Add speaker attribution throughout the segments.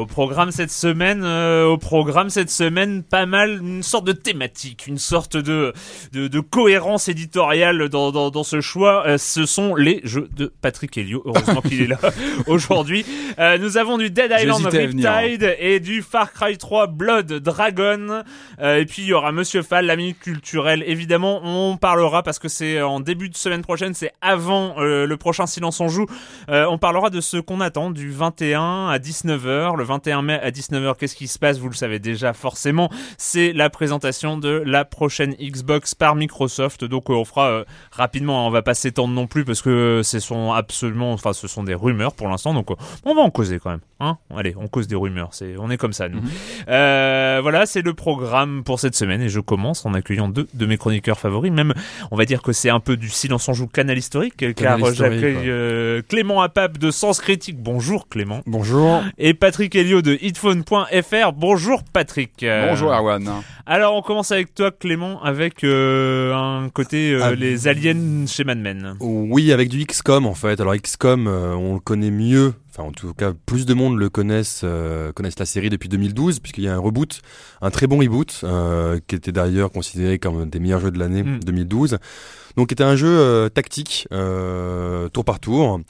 Speaker 1: Au programme cette semaine, euh, au programme cette semaine, pas mal une sorte de thématique, une sorte de de, de cohérence éditoriale dans, dans, dans ce choix. Euh, ce sont les jeux de Patrick Helio. Heureusement qu'il est là aujourd'hui. Euh, nous avons du Dead Island
Speaker 2: hein.
Speaker 1: Riptide et du Far Cry 3 Blood Dragon. Et puis il y aura Monsieur Fall, l'ami culturel. Évidemment, on parlera parce que c'est en début de semaine prochaine, c'est avant le prochain Silence on joue. On parlera de ce qu'on attend du 21 à 19h. Le 21 mai à 19h, qu'est-ce qui se passe? Vous le savez déjà forcément. C'est la présentation de la prochaine Xbox par Microsoft. Donc euh, on fera euh, rapidement. hein. On va pas s'étendre non plus parce que ce sont absolument, enfin ce sont des rumeurs pour l'instant. Donc euh, on va en causer quand même. Hein Allez, on cause des rumeurs. C'est, on est comme ça nous. Euh, voilà, c'est le programme pour cette semaine et je commence en accueillant deux de mes chroniqueurs favoris. Même, on va dire que c'est un peu du silence en joue canal historique, car
Speaker 2: Canal historique,
Speaker 1: j'accueille euh, Clément Apap de Sens Critique. Bonjour Clément.
Speaker 2: Bonjour.
Speaker 1: Et Patrick Helio de hitphone.fr. Bonjour Patrick. Euh,
Speaker 2: Bonjour Erwan.
Speaker 1: Alors on commence avec toi Clément avec euh, un côté euh,
Speaker 2: Ah,
Speaker 1: les aliens chez Mad Men.
Speaker 3: Oui, avec du XCOM en fait. Alors XCOM, euh, on le connaît mieux. Enfin, en tout cas, plus de monde le connaissent, euh, connaissent la série depuis 2012, puisqu'il y a un reboot, un très bon reboot, euh, qui était d'ailleurs considéré comme un des meilleurs jeux de l'année
Speaker 1: Mm.
Speaker 3: 2012. Donc, qui était un jeu euh, tactique, tour par tour.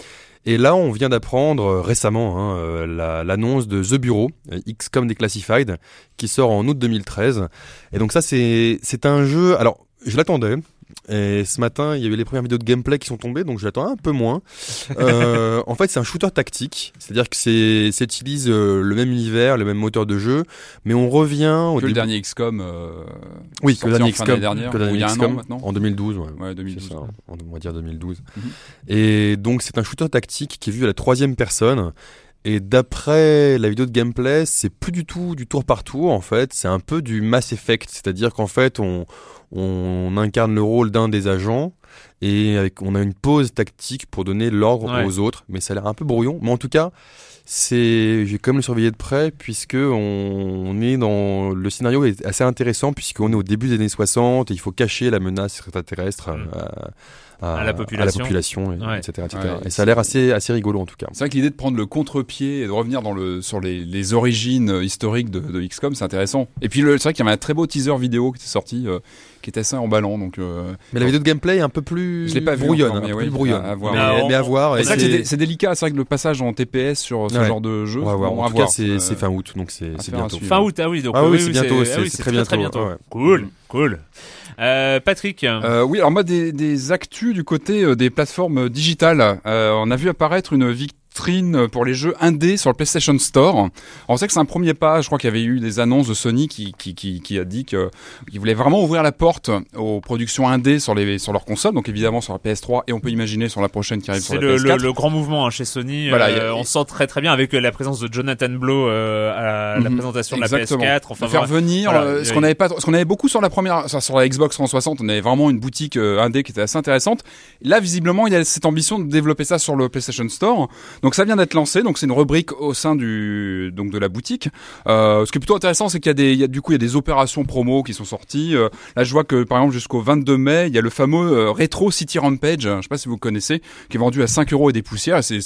Speaker 3: Et là, on vient d'apprendre récemment hein, la- l'annonce de The Bureau, XCOM Declassified, qui sort en août 2013. Et donc ça, c'est c'est un jeu. Alors, je l'attendais. Et ce matin, il y a eu les premières vidéos de gameplay qui sont tombées, donc je l'attends un peu moins. Euh, en fait, c'est un shooter tactique, c'est-à-dire que c'est ça utilise euh, le même univers, le même moteur de jeu, mais on revient au
Speaker 2: Que le dernier XCOM. euh,
Speaker 3: oui, que le dernier XCOM,
Speaker 2: dernière,
Speaker 3: que le
Speaker 2: ou il y
Speaker 3: dernier
Speaker 2: a un
Speaker 3: XCOM,
Speaker 2: an maintenant.
Speaker 3: en 2012, ouais.
Speaker 2: Ouais, 2012.
Speaker 3: C'est ça, on va dire 2012.
Speaker 2: Mhm.
Speaker 3: Et donc c'est un shooter tactique qui est vu à la troisième personne. Et d'après la vidéo de gameplay, c'est plus du tout du tour par tour en fait, c'est un peu du Mass Effect, c'est-à-dire qu'en fait on, on incarne le rôle d'un des agents et avec, on a une pause tactique pour donner l'ordre
Speaker 1: Ouais.
Speaker 3: aux autres, mais ça a l'air un peu brouillon. Mais en tout cas, c'est, j'ai quand même le surveiller de près puisque on, on est dans le scénario est assez intéressant puisqu'on est au début des années 60 et il faut cacher la menace extraterrestre
Speaker 1: Mm.
Speaker 3: à,
Speaker 1: À la population.
Speaker 3: population, et,
Speaker 1: Ouais.
Speaker 3: etc., etc.
Speaker 2: Ouais.
Speaker 3: Et ça a l'air assez, assez rigolo en tout cas.
Speaker 2: C'est vrai que l'idée de prendre le contre-pied et de revenir dans le, sur les, les origines historiques de, de XCOM, c'est intéressant. Et puis c'est vrai qu'il y avait un très beau teaser vidéo qui était sorti, euh, qui était assez emballant. Donc, euh,
Speaker 3: Mais la vidéo de gameplay est un peu plus
Speaker 2: Je l'ai pas vu
Speaker 3: brouillonne,
Speaker 2: encore, mais
Speaker 3: un peu plus brouillonne.
Speaker 2: à- à voir.
Speaker 3: Mais,
Speaker 1: Mais
Speaker 3: mais à
Speaker 1: on-
Speaker 3: voir.
Speaker 2: c'est délicat. C'est vrai que le passage en TPS sur ce
Speaker 3: Ouais.
Speaker 2: genre de jeu,
Speaker 3: on va voir.
Speaker 2: bon,
Speaker 3: En
Speaker 2: à
Speaker 3: tout cas,
Speaker 2: voir.
Speaker 3: c'est
Speaker 2: Euh,
Speaker 3: c'est fin août, donc c'est bientôt.
Speaker 1: Fin août, ah oui, donc
Speaker 3: Ah oui, c'est bientôt,
Speaker 1: ah
Speaker 3: c'est-
Speaker 1: oui,
Speaker 3: c'est
Speaker 1: très,
Speaker 3: bientôt.
Speaker 1: Cool, cool. Euh, Patrick,
Speaker 2: Euh, oui, alors moi des, des actus du côté euh, des plateformes digitales. Euh, on a vu apparaître une vitrine pour les jeux indés sur le PlayStation Store. On sait que c'est un premier pas. Je crois qu'il y avait eu des annonces de Sony qui qui, qui, qui a dit que qu'il voulait vraiment ouvrir la porte aux productions indées sur les sur leurs consoles. Donc évidemment sur la PS3 et on peut imaginer sur la prochaine qui arrive sur
Speaker 1: c'est
Speaker 2: la
Speaker 1: le,
Speaker 2: PS4.
Speaker 1: le, le grand mouvement hein, chez Sony.
Speaker 2: Voilà,
Speaker 1: euh,
Speaker 2: a-
Speaker 1: on sent très très bien avec la présence de Jonathan Blow euh, à la
Speaker 2: Mhm.
Speaker 1: présentation de
Speaker 2: Exactement.
Speaker 1: la PS4. Enfin,
Speaker 2: faire
Speaker 1: voilà.
Speaker 2: venir
Speaker 1: Voilà,
Speaker 2: euh, ce qu'on avait pas ce qu'on avait beaucoup sur la première sur la Xbox 360 on avait vraiment une boutique indé qui était assez intéressante là visiblement il y a cette ambition de développer ça sur le PlayStation Store donc ça vient d'être lancé donc c'est une rubrique au sein du donc de la boutique euh, ce qui est plutôt intéressant c'est qu'il y a des il y a du coup il y a des opérations promo qui sont sorties Euh, là je vois que par exemple jusqu'au 22 mai il y a le fameux euh, Retro City Rampage je sais pas si vous connaissez qui est vendu à 5 euros et des poussières c'est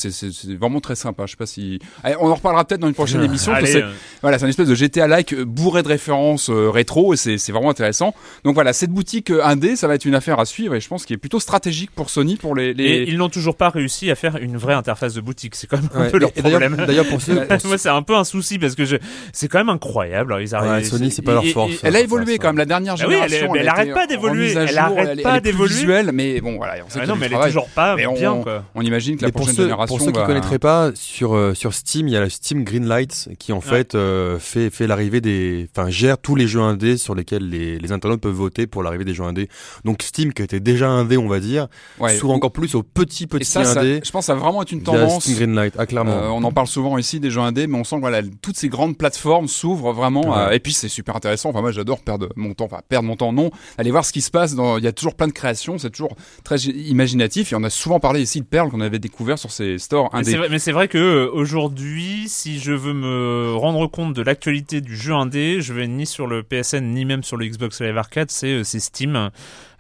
Speaker 2: vraiment très sympa je sais pas si Allez, on en reparlera peut-être dans une prochaine émission
Speaker 1: Allez,
Speaker 2: voilà, c'est une espèce de GTA-like euh, bourré de références rétro et c'est vraiment intéressant. Donc voilà, cette boutique indé, ça va être une affaire à suivre et je pense qu'il est plutôt stratégique pour Sony pour les. les...
Speaker 1: Et ils n'ont toujours pas réussi à faire une vraie interface de boutique. C'est quand même un
Speaker 3: Ouais,
Speaker 1: peu leur problème.
Speaker 3: D'ailleurs, pour ceux, pour
Speaker 1: Moi, c'est un peu un souci parce que je... c'est quand même incroyable. Alors, ils arrivent.
Speaker 3: Ouais, Sony, c'est pas leur
Speaker 1: et-
Speaker 3: force,
Speaker 1: et-
Speaker 3: hein.
Speaker 2: Elle a évolué
Speaker 3: ça.
Speaker 2: quand même la dernière
Speaker 1: Ah oui, elle est-
Speaker 2: génération.
Speaker 1: mais elle
Speaker 2: a
Speaker 1: arrête pas d'évoluer, elle arrête pas
Speaker 2: elle est plus
Speaker 1: d'évoluer.
Speaker 2: visuelle, mais bon voilà, on sait
Speaker 1: Ah
Speaker 2: qu'il y
Speaker 1: non,
Speaker 2: a du
Speaker 1: mais elle est
Speaker 2: travail.
Speaker 1: toujours pas
Speaker 2: Mais on-
Speaker 1: bien, quoi.
Speaker 2: On imagine que la
Speaker 3: Mais pour
Speaker 2: prochaine
Speaker 3: ceux,
Speaker 2: génération
Speaker 3: pour ceux qui
Speaker 2: va-
Speaker 3: connaîtraient pas, sur euh, sur Steam, il y a le Steam Greenlight qui en fait euh, fait fait l'arrivée des, enfin gère tous les jeux indés sur lesquels les, les internautes peuvent voter pour l'arrivée des jeux indés. Donc Steam qui était déjà indé, on va dire,
Speaker 2: Ouais,
Speaker 3: s'ouvre encore plus aux petits
Speaker 2: Et
Speaker 3: petits indés.
Speaker 2: je pense que ça va vraiment être une
Speaker 3: via Greenlight, ah clairement.
Speaker 2: Euh, on en parle souvent ici des jeux indés, mais on sent que voilà, toutes ces grandes plateformes s'ouvrent vraiment.
Speaker 3: Ouais.
Speaker 2: à- et puis c'est super intéressant. Enfin moi j'adore perdre mon temps, enfin perdre mon temps non, aller voir ce qui se passe. Dans... Il y a toujours plein de créations, c'est toujours très imaginatif. Et on a souvent parlé ici de perles qu'on avait découvert sur ces stores
Speaker 1: Mais c'est
Speaker 2: indés.
Speaker 1: vrai, mais c'est vrai que euh, aujourd'hui, si je veux me rendre compte de l'actualité du jeu indé, je vais ni sur le PSN ni même sur le Xbox Live Arcade, c'est euh, c'est Steam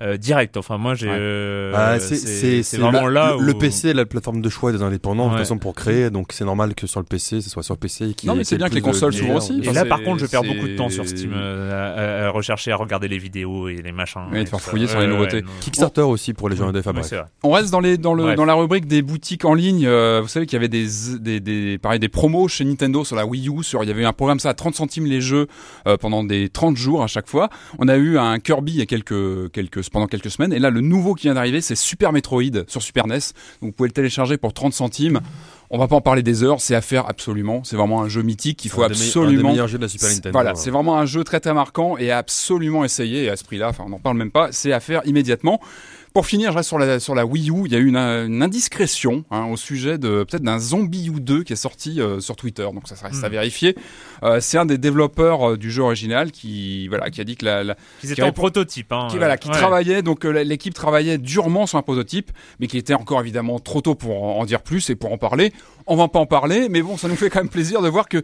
Speaker 1: euh, direct. Enfin moi j'ai
Speaker 2: Ouais.
Speaker 1: euh,
Speaker 3: Ah, c'est c'est
Speaker 1: c'est vraiment
Speaker 3: le,
Speaker 1: là
Speaker 3: le,
Speaker 1: où...
Speaker 3: PC est la plateforme de choix des indépendants de toute façon pour créer donc c'est normal que sur le PC ce soit sur le PC qui
Speaker 2: Non, mais c'est bien que les consoles s'ouvrent aussi.
Speaker 1: Et là, par contre, je perds beaucoup de temps sur Steam euh, à, rechercher, à regarder les vidéos et les machins.
Speaker 2: Ouais,
Speaker 1: et
Speaker 2: de faire fouiller sur les nouveautés.
Speaker 3: Kickstarter aussi pour les bref.
Speaker 1: c'est vrai.
Speaker 2: On reste dans les dans le dans la rubrique des boutiques en ligne. euh, vous savez qu'il y avait des des des pareil des promos chez Nintendo sur la Wii U. Sur il y avait un programme ça à 30 centimes les jeux euh, pendant des 30 jours à chaque fois. On a eu un Kirby il y a quelques quelques pendant quelques semaines. Et là le nouveau qui vient d'arriver c'est Super Metroid sur Super NES. Donc vous pouvez le télécharger pour 30 centimes. On va pas en parler des heures, c'est à faire absolument. C'est vraiment un jeu mythique qu'il faut
Speaker 3: Un me- Un des
Speaker 2: absolument
Speaker 3: meilleurs jeux de la Super
Speaker 2: c'est-
Speaker 3: Nintendo.
Speaker 2: Voilà,
Speaker 3: hein.
Speaker 2: c'est vraiment un jeu très très marquant et à absolument essayer. Et à ce prix-là, enfin, on n'en parle même pas. C'est à faire immédiatement. Pour finir, je reste sur la sur la Wii U. Il y a eu une, une indiscrétion hein, au sujet de peut-être d'un Zombie U 2 qui est sorti euh, sur Twitter. Donc ça, reste à
Speaker 1: Hmm.
Speaker 2: vérifier. Euh, c'est un des développeurs euh, du jeu original qui voilà qui a dit que la, la-
Speaker 1: Qu'ils étaient en prototype. Hein,
Speaker 2: qui, voilà, qui
Speaker 1: ouais.
Speaker 2: travaillait, donc euh, l'équipe travaillait durement sur un prototype, mais qui était encore évidemment trop tôt pour en, en dire plus et pour en parler. On va pas en parler, mais bon, ça nous fait quand même plaisir de voir que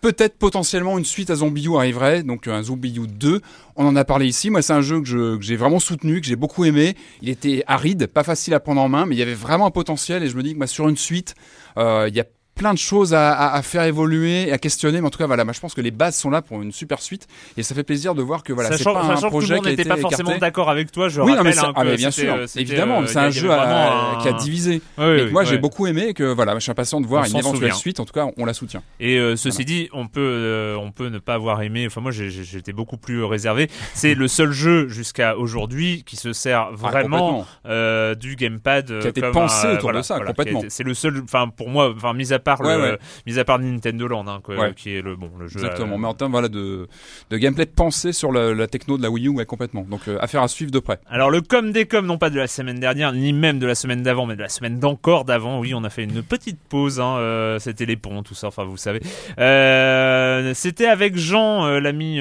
Speaker 2: peut-être potentiellement une suite à Zombie arriverait, donc un Zombie U 2. On en a parlé ici. Moi, c'est un jeu que j'ai vraiment soutenu, que j'ai beaucoup aimé. Il était aride, pas facile à prendre en main, mais il y avait vraiment un potentiel. Et je me dis que sur une suite, euh, il y a plein de choses à, à- à faire évoluer, à questionner. Mais en tout cas, voilà, moi, je pense que les bases sont là pour une super suite. Et ça fait plaisir de voir que voilà, c'est pas un projet qui
Speaker 1: n'était pas forcément d'accord avec toi, je
Speaker 2: Oui, non,
Speaker 1: rappelle
Speaker 2: mais, c'est-
Speaker 1: hein,
Speaker 2: ah, mais bien sûr,
Speaker 1: euh,
Speaker 2: évidemment,
Speaker 1: euh,
Speaker 2: c'est un jeu à-
Speaker 1: un-
Speaker 2: qui a divisé.
Speaker 1: Ouais,
Speaker 2: et
Speaker 1: ouais,
Speaker 2: que moi, j'ai beaucoup aimé et que voilà, je suis impatient de voir
Speaker 1: On
Speaker 2: une éventuelle
Speaker 1: souvient.
Speaker 2: suite. En tout cas, on la soutient.
Speaker 1: Et euh, ceci dit, on peut, euh, on peut ne pas avoir aimé. Enfin, moi, j'étais beaucoup plus euh, réservé. C'est le seul jeu jusqu'à aujourd'hui qui se sert
Speaker 2: Ah,
Speaker 1: vraiment euh, du gamepad
Speaker 2: Qui a été pensé autour
Speaker 1: voilà,
Speaker 2: de ça,
Speaker 1: voilà,
Speaker 2: complètement.
Speaker 1: C'est le seul. Enfin, pour moi, enfin, mis à part
Speaker 2: Ouais,
Speaker 1: le,
Speaker 2: ouais.
Speaker 1: mis à part Nintendo Land, hein, quoi,
Speaker 2: Ouais.
Speaker 1: qui est le bon, le jeu.
Speaker 2: Exactement.
Speaker 1: euh,
Speaker 2: Mais en termes voilà, de, de gameplay de pensée sur la, la techno de la Wii U, complètement. Donc, euh, affaire à suivre de près.
Speaker 1: Alors le com des com, non pas de la semaine dernière, ni même de la semaine d'avant, mais de la semaine d'encore d'avant. Oui, on a fait une petite pause. Hein, euh, C'était les ponts, tout ça. Enfin, vous savez. Euh, C'était avec Jean, l'ami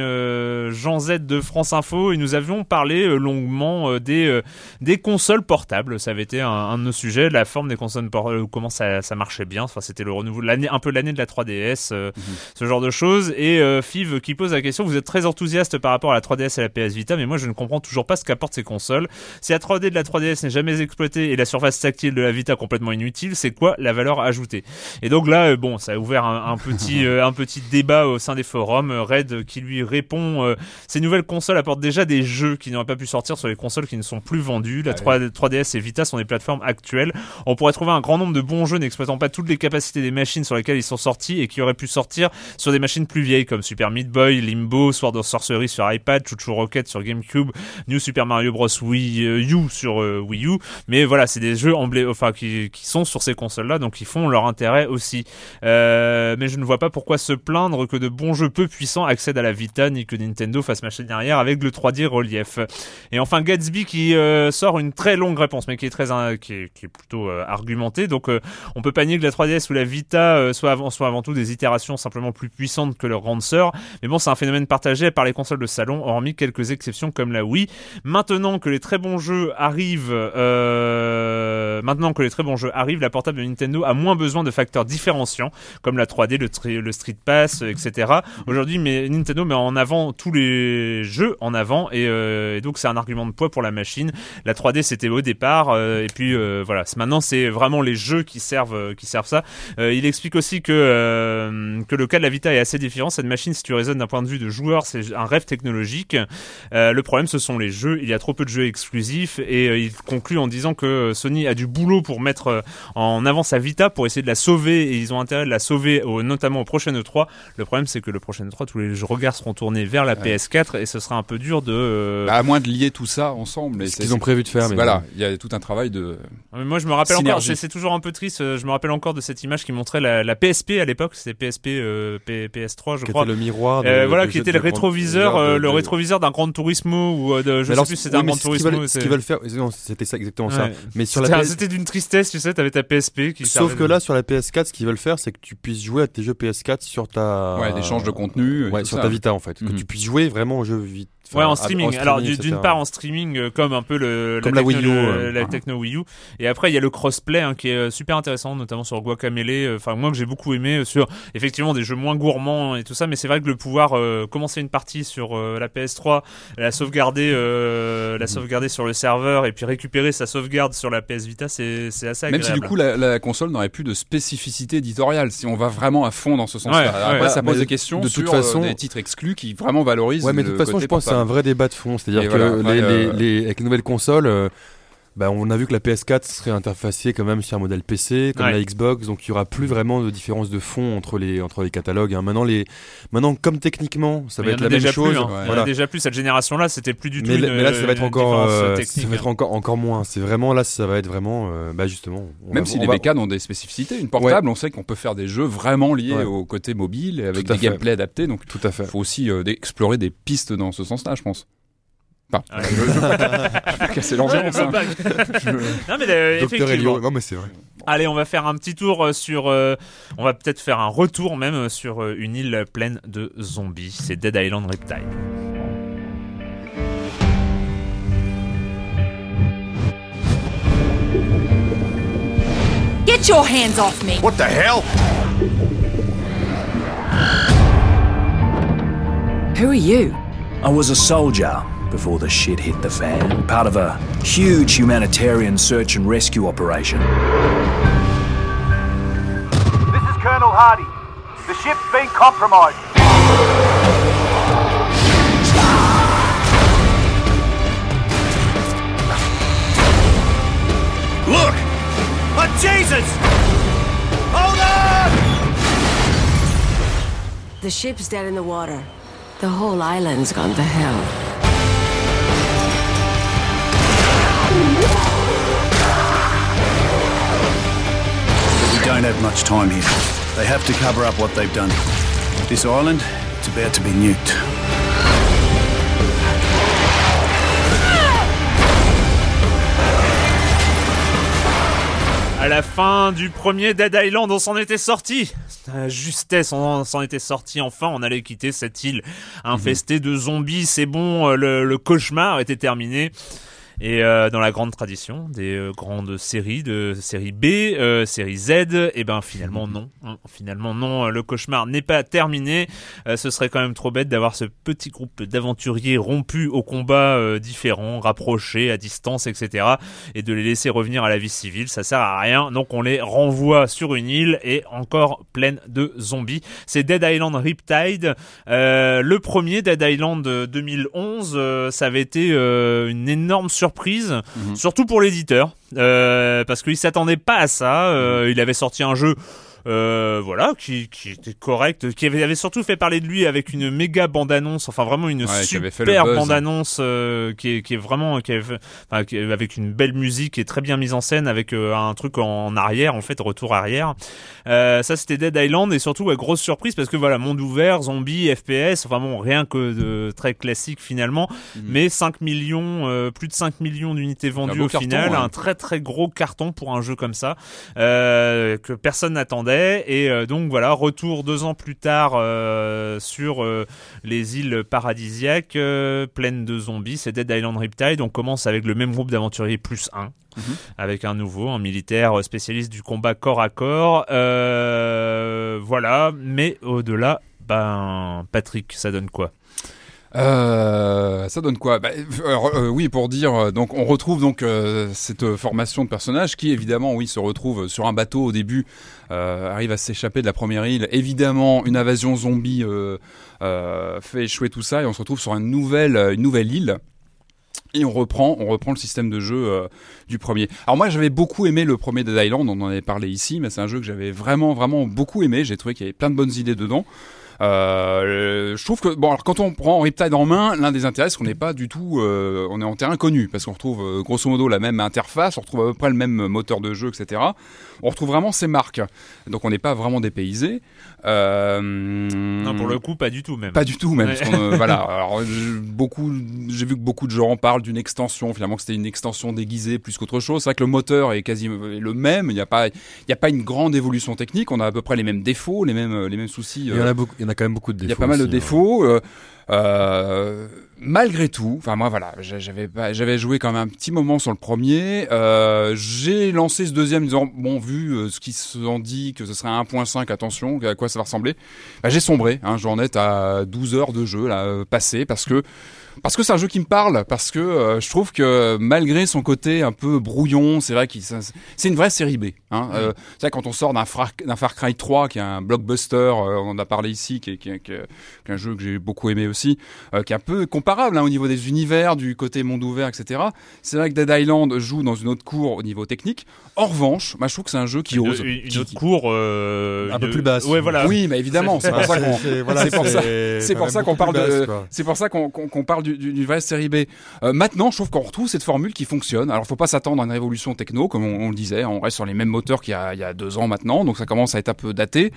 Speaker 1: Jean Z de France Info, et nous avions parlé longuement des des consoles portables. Ça avait été un, un de nos sujets, la forme des consoles portables, comment ça, ça marchait bien. Enfin, c'était le renouveau, l'année, un peu l'année de la 3DS, euh, ce genre de choses. Et euh, Fiv qui pose la question, vous êtes très enthousiaste par rapport à la 3DS et la PS Vita, mais moi je ne comprends toujours pas ce qu'apportent ces consoles. Si la 3D de la 3DS n'est jamais exploitée et la surface tactile de la Vita complètement inutile, c'est quoi la valeur ajoutée? Et donc là, euh, bon, ça a ouvert un, un petit euh, un petit débat au sein des forums. Red qui lui répond ces nouvelles consoles apportent déjà des jeux qui n'auraient pas pu sortir sur les consoles qui ne sont plus vendues. La 3, 3DS et Vita sont des plateformes actuelles. On pourrait trouver un grand nombre de bons jeux n'exploitant pas toutes les capacités des machines sur lesquelles ils sont sortis et qui auraient pu sortir sur des machines plus vieilles comme Super Meat Boy, Limbo, Sword of Sorcery sur iPad, Chuchu Rocket sur GameCube, New Super Mario Bros Wii euh, U sur euh, Wii U. Mais voilà, c'est des jeux emblé- enfin qui, qui sont sur ces consoles-là, donc ils font leur intérêt aussi. Euh, mais je ne vois pas pourquoi se plaindre que de bons jeux peu puissants accèdent à la Vita, ni que Nintendo fasse machine arrière avec le 3D relief. Et enfin Gatsby qui sort une très longue réponse, mais qui est très qui, est, qui est plutôt argumentée. Donc on peut pas nier que la 3DS ou la Vita euh, soit avant tout des itérations simplement plus puissantes que leurs grandes sœurs. Mais bon, c'est un phénomène partagé par les consoles de salon, hormis quelques exceptions comme la Wii. Maintenant que les très bons jeux arrivent, euh, maintenant que les très bons jeux arrivent, la portable de Nintendo a moins besoin de facteurs différenciants comme la 3D, le, Street Pass, etc. Aujourd'hui, Nintendo met en avant tous les jeux en avant et, euh, et donc c'est un argument de poids pour la machine. La 3D c'était au départ et puis voilà, maintenant c'est vraiment les jeux qui servent ça. Euh, il explique aussi que euh, que le cas de la Vita est assez différent. Cette machine, si tu raisonnes d'un point de vue de joueur, c'est un rêve technologique. Euh, le problème, ce sont les jeux. Il y a trop peu de jeux exclusifs et euh, il conclut en disant que Sony a du boulot pour mettre en avant sa Vita pour essayer de la sauver et ils ont intérêt de la sauver au- notamment au prochain E3. Le problème, c'est que le prochain E3, tous les regards seront tournés vers la
Speaker 2: Ouais.
Speaker 1: PS4 et ce sera un peu dur de. euh,
Speaker 2: Bah, à moins de lier tout ça ensemble. et
Speaker 3: Ce qu'ils ont prévu de faire. Mais
Speaker 2: Voilà, il y a tout un travail de.
Speaker 1: Mais moi, je me rappelle encore,
Speaker 2: Synergie.
Speaker 1: c'est c'est toujours un peu triste. Je me rappelle encore de cette image qui montrait la, la PSP à l'époque. C'était PSP, euh, P- PS3, je
Speaker 3: Qui
Speaker 1: crois.
Speaker 3: était le miroir. de-
Speaker 1: Euh, voilà, qui était le rétroviseur,
Speaker 3: de-
Speaker 1: euh, le
Speaker 3: de-
Speaker 1: rétroviseur d'un Grand Turismo ou euh, de, je sais plus si c'était
Speaker 3: oui,
Speaker 1: un Grand
Speaker 3: ce qu'ils
Speaker 1: Turismo.
Speaker 3: veulent- Ce
Speaker 1: c'est-
Speaker 3: qu'ils veulent faire, c'était ça exactement ça. Mais sur la
Speaker 1: C'était un-
Speaker 3: PS
Speaker 1: C'était d'une tristesse, tu sais, t'avais ta PSP qui
Speaker 3: Sauf que là, sur la PS4, ce qu'ils veulent faire, c'est que tu puisses jouer à tes jeux PS4 sur ta.
Speaker 2: Ouais, l'échange de contenu.
Speaker 3: Ouais, sur
Speaker 2: ça.
Speaker 3: ta Vita en fait. Que
Speaker 2: Mhm.
Speaker 3: tu puisses jouer vraiment aux jeux
Speaker 1: Ouais, en streaming. Alors, du- d'une part en streaming, euh, comme un peu le
Speaker 3: Comme la
Speaker 1: techno,
Speaker 3: Wii U,
Speaker 1: le-
Speaker 3: euh.
Speaker 1: la techno Wii U. Et après, il y a le crossplay hein, qui est euh, super intéressant, notamment sur Guacamelee. euh, Enfin, moi que j'ai beaucoup aimé sur effectivement des jeux moins gourmands et tout ça. Mais c'est vrai que le pouvoir euh, commencer une partie sur euh, la PS3, la sauvegarder, euh, la sauvegarder sur le serveur et puis récupérer sa sauvegarde sur la PS Vita, c'est c'est assez
Speaker 2: Même
Speaker 1: agréable.
Speaker 2: si du coup la, la console n'aurait plus de spécificité éditoriale, si on va vraiment à fond dans ce sens-là.
Speaker 1: Ouais,
Speaker 2: Après,
Speaker 1: ouais.
Speaker 2: ça pose des questions
Speaker 3: de
Speaker 2: sur
Speaker 3: toute façon-
Speaker 2: euh, des titres exclus qui vraiment valorisent.
Speaker 3: Ouais, mais de toute façon, je pense que c'est un vrai débat de fond. C'est-à-dire que
Speaker 2: voilà,
Speaker 3: les,
Speaker 2: après,
Speaker 3: les-
Speaker 2: euh,
Speaker 3: les- avec les nouvelles consoles, euh, bah, on a vu que la PS4 serait interfacée quand même sur un modèle PC, comme
Speaker 1: Ouais.
Speaker 3: la Xbox, donc il y aura plus vraiment de différence de fond entre les entre les catalogues. hein. Maintenant, les maintenant comme techniquement, ça
Speaker 1: Mais
Speaker 3: va être la même chose.
Speaker 1: plus, hein.
Speaker 2: ouais.
Speaker 1: Il y en a déjà plus cette génération-là, c'était plus du tout.
Speaker 3: Mais,
Speaker 1: une,
Speaker 3: là- mais là, ça va être encore, euh,
Speaker 1: euh,
Speaker 3: ça
Speaker 1: technique,
Speaker 3: va être encore encore moins. C'est vraiment là, ça va être vraiment, euh, bah justement.
Speaker 2: Même
Speaker 3: va-
Speaker 2: si les
Speaker 3: va-
Speaker 2: bécanes ont des spécificités, une portable, on sait qu'on peut faire des jeux vraiment liés
Speaker 3: Ouais.
Speaker 2: au côté mobile et avec des
Speaker 3: fait.
Speaker 2: gameplays adaptés. Donc,
Speaker 3: Tout à fait.
Speaker 2: il faut aussi euh, explorer des pistes dans ce sens-là, je pense. Enfin,
Speaker 1: Ouais.
Speaker 2: je, je veux pas, je veux pas casser l'ambiance.
Speaker 1: Ouais,
Speaker 2: hein. Je-
Speaker 1: Non mais euh,
Speaker 3: Docteur
Speaker 1: effectivement.
Speaker 3: Non mais c'est vrai.
Speaker 1: Allez, on va faire un petit tour euh, sur. euh, on va peut-être faire un retour même euh, sur euh, une île pleine de zombies. C'est Dead Island Riptide.
Speaker 4: Get your hands off me!
Speaker 5: What the hell?
Speaker 4: Who are you?
Speaker 6: I was a soldier before the shit hit the fan, part of a huge humanitarian search and rescue operation.
Speaker 5: This is Colonel Hardy. The ship's been compromised.
Speaker 6: Look! Oh, Jesus! Hold on!
Speaker 7: The ship's dead in the water. The whole island's gone to hell.
Speaker 6: We don't have much time here. They have to cover up what they've done. This island, it's about to be nuked.
Speaker 1: À la fin du premier Dead Island, on s'en était sorti. Justesse, on s'en était sorti. Enfin, on allait quitter cette île infestée de zombies. C'est bon, euh, le, le cauchemar était terminé. Et euh, dans la grande tradition des euh, grandes séries, de série B, euh, série Z, et ben finalement non. Hein, Finalement non, le cauchemar n'est pas terminé. Euh, ce serait quand même trop bête d'avoir ce petit groupe d'aventuriers rompus au combat euh, différents, rapprochés, à distance, etc. Et de les laisser revenir à la vie civile, ça sert à rien. Donc on les renvoie sur une île et encore pleine de zombies. C'est Dead Island Riptide. Euh, le premier Dead Island euh, 2011, euh, ça avait été une énorme surprise,
Speaker 2: Mhm.
Speaker 1: surtout pour l'éditeur, euh, parce qu'il s'attendait pas à ça. Euh, il avait sorti un jeu. Euh, voilà, qui, qui était correct, qui avait, avait surtout fait parler de lui avec une méga bande-annonce, enfin vraiment une
Speaker 2: Ouais,
Speaker 1: super bande-annonce euh, qui, est, qui est vraiment, qui avait- enfin, qui est- avec une belle musique et très bien mise en scène, avec euh, un truc en, arrière, en fait, retour arrière. Euh, ça c'était Dead Island et surtout ouais, grosse surprise parce que voilà monde ouvert, zombie, FPS, enfin bon rien que de très classique finalement, mais 5 millions, euh, plus de 5 millions d'unités vendues au
Speaker 2: carton,
Speaker 1: final,
Speaker 2: ouais.
Speaker 1: un très très gros carton pour un jeu comme ça euh, que personne n'attendait et euh, donc voilà retour deux ans plus tard euh, sur euh, les îles paradisiaques pleines de zombies, c'est Dead Island Riptide. On commence avec le même groupe d'aventuriers plus un. Avec un nouveau, un militaire spécialiste du combat corps à corps. Voilà, mais au-delà, Ben, Patrick, ça donne quoi?
Speaker 2: Euh, ça donne quoi? Bah, euh, Oui, pour dire, euh, donc on retrouve donc euh, cette formation de personnages qui évidemment, oui, se retrouve sur un bateau au début, euh, arrive à s'échapper de la première île. Évidemment, une invasion zombie euh, euh, fait échouer tout ça et on se retrouve sur une nouvelle, une nouvelle île. Et on reprend, on reprend le système de jeu euh, du premier. Alors moi, j'avais beaucoup aimé le premier Dead Island, on en avait parlé ici, mais c'est un jeu que j'avais vraiment, vraiment beaucoup aimé. J'ai trouvé qu'il y avait plein de bonnes idées dedans. Euh, je trouve que bon, alors quand on prend Riptide en main, l'un des intérêts, c'est qu'on n'est pas du tout, euh, on est en terrain connu parce qu'on retrouve euh, grosso modo la même interface, on retrouve à peu près le même moteur de jeu, etc. On retrouve vraiment ces marques, donc on n'est pas vraiment dépaysé. Euh,
Speaker 1: Non, pour le coup, pas du tout même.
Speaker 2: pas du tout même.
Speaker 1: Ouais.
Speaker 2: parce qu'on, euh, voilà. Alors beaucoup, j'ai vu que beaucoup de gens en parlent d'une extension. Finalement, que c'était une extension déguisée plus qu'autre chose. C'est vrai que le moteur est quasi le même. Il n'y a pas, il y a pas une grande évolution technique. On a à peu près les mêmes défauts, les mêmes, les mêmes soucis.
Speaker 3: Il y, en
Speaker 2: euh,
Speaker 3: a beaucoup, y en a quand même beaucoup de défauts.
Speaker 2: il y a pas mal de
Speaker 3: aussi, hein.
Speaker 2: défauts. euh, euh, malgré tout, enfin moi voilà, j'a- j'avais joué quand même un petit moment sur le premier. Euh, j'ai lancé ce deuxième en disant bon vu ce qui s'en dit que ce serait un 1.5, attention, à quoi ça va ressembler. Bah, j'ai sombré, hein, j'en ai à 12 heures de jeu là passé parce que parce que c'est un jeu qui me parle, parce que euh, je trouve que malgré son côté un peu brouillon, c'est vrai qu'il c'est une vraie série B. Hein. Euh, c'est vrai quand on sort d'un Far, Cry 3 qui est un blockbuster, euh, on en a parlé ici, qui est, qui est- qui est- qui est un jeu que j'ai beaucoup aimé aussi, euh, qui est un peu comparable hein, au niveau des univers, du côté monde ouvert, etc. C'est vrai que Dead Island joue dans une autre cour au niveau technique. En revanche, moi je trouve que c'est un jeu qui
Speaker 1: Une,
Speaker 2: ose.
Speaker 1: une- une
Speaker 2: qui-
Speaker 1: autre cour euh,
Speaker 3: Un peu plus basse.
Speaker 1: Ouais, voilà.
Speaker 2: Oui, mais évidemment, c'est pour ça qu'on.
Speaker 3: C'est- voilà,
Speaker 2: pour ça- qu'on parle de. C'est pour ça qu'on parle du, du, du série B. Euh, maintenant, je trouve qu'on retrouve cette formule qui fonctionne. Alors, faut pas s'attendre à une révolution techno, comme on, le disait. On reste sur les mêmes moteurs qu'il y, y a deux ans maintenant, donc ça commence à être un peu daté.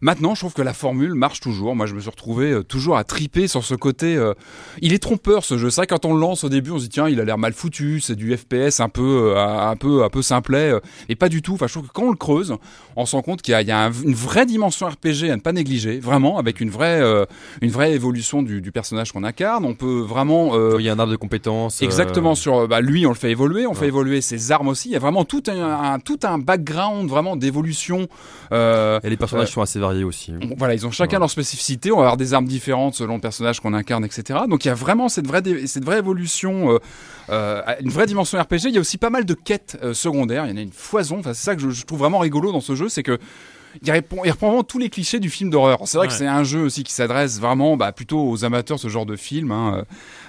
Speaker 2: Maintenant, je trouve que la formule marche toujours. Moi, je me suis retrouvé euh, toujours à triper sur ce côté. euh, Il est trompeur ce jeu. Vrai quand on le lance au début, on se dit tiens, il a l'air mal foutu. C'est du FPS un peu, euh, un peu, un peu simplet. euh, Et pas du tout. Enfin, je trouve que quand on le creuse, on se rend compte qu'il y a, il y a un- une vraie dimension RPG à ne pas négliger. Vraiment, avec une vraie, euh, une vraie évolution du, du personnage qu'on incarne. On peut vraiment. euh,
Speaker 3: Il y a un arbre de compétences.
Speaker 2: Exactement sur bah, lui on le fait évoluer on fait évoluer ses armes aussi il y a vraiment tout un, un- tout un background vraiment d'évolution euh,
Speaker 3: Et les personnages sont assez variés aussi.
Speaker 2: on- voilà ils ont chacun
Speaker 3: Ouais.
Speaker 2: leur spécificité on va avoir des armes différentes selon le personnage qu'on incarne etc donc il y a vraiment cette vraie dé- cette vraie évolution euh, euh, une vraie dimension RPG il y a aussi pas mal de quêtes euh, secondaires il y en a une foison enfin c'est ça que je, je trouve vraiment rigolo dans ce jeu c'est que il répond, il reprend vraiment tous les clichés du film d'horreur. C'est vrai que c'est un jeu aussi qui s'adresse vraiment bah, plutôt aux amateurs ce genre de film, hein,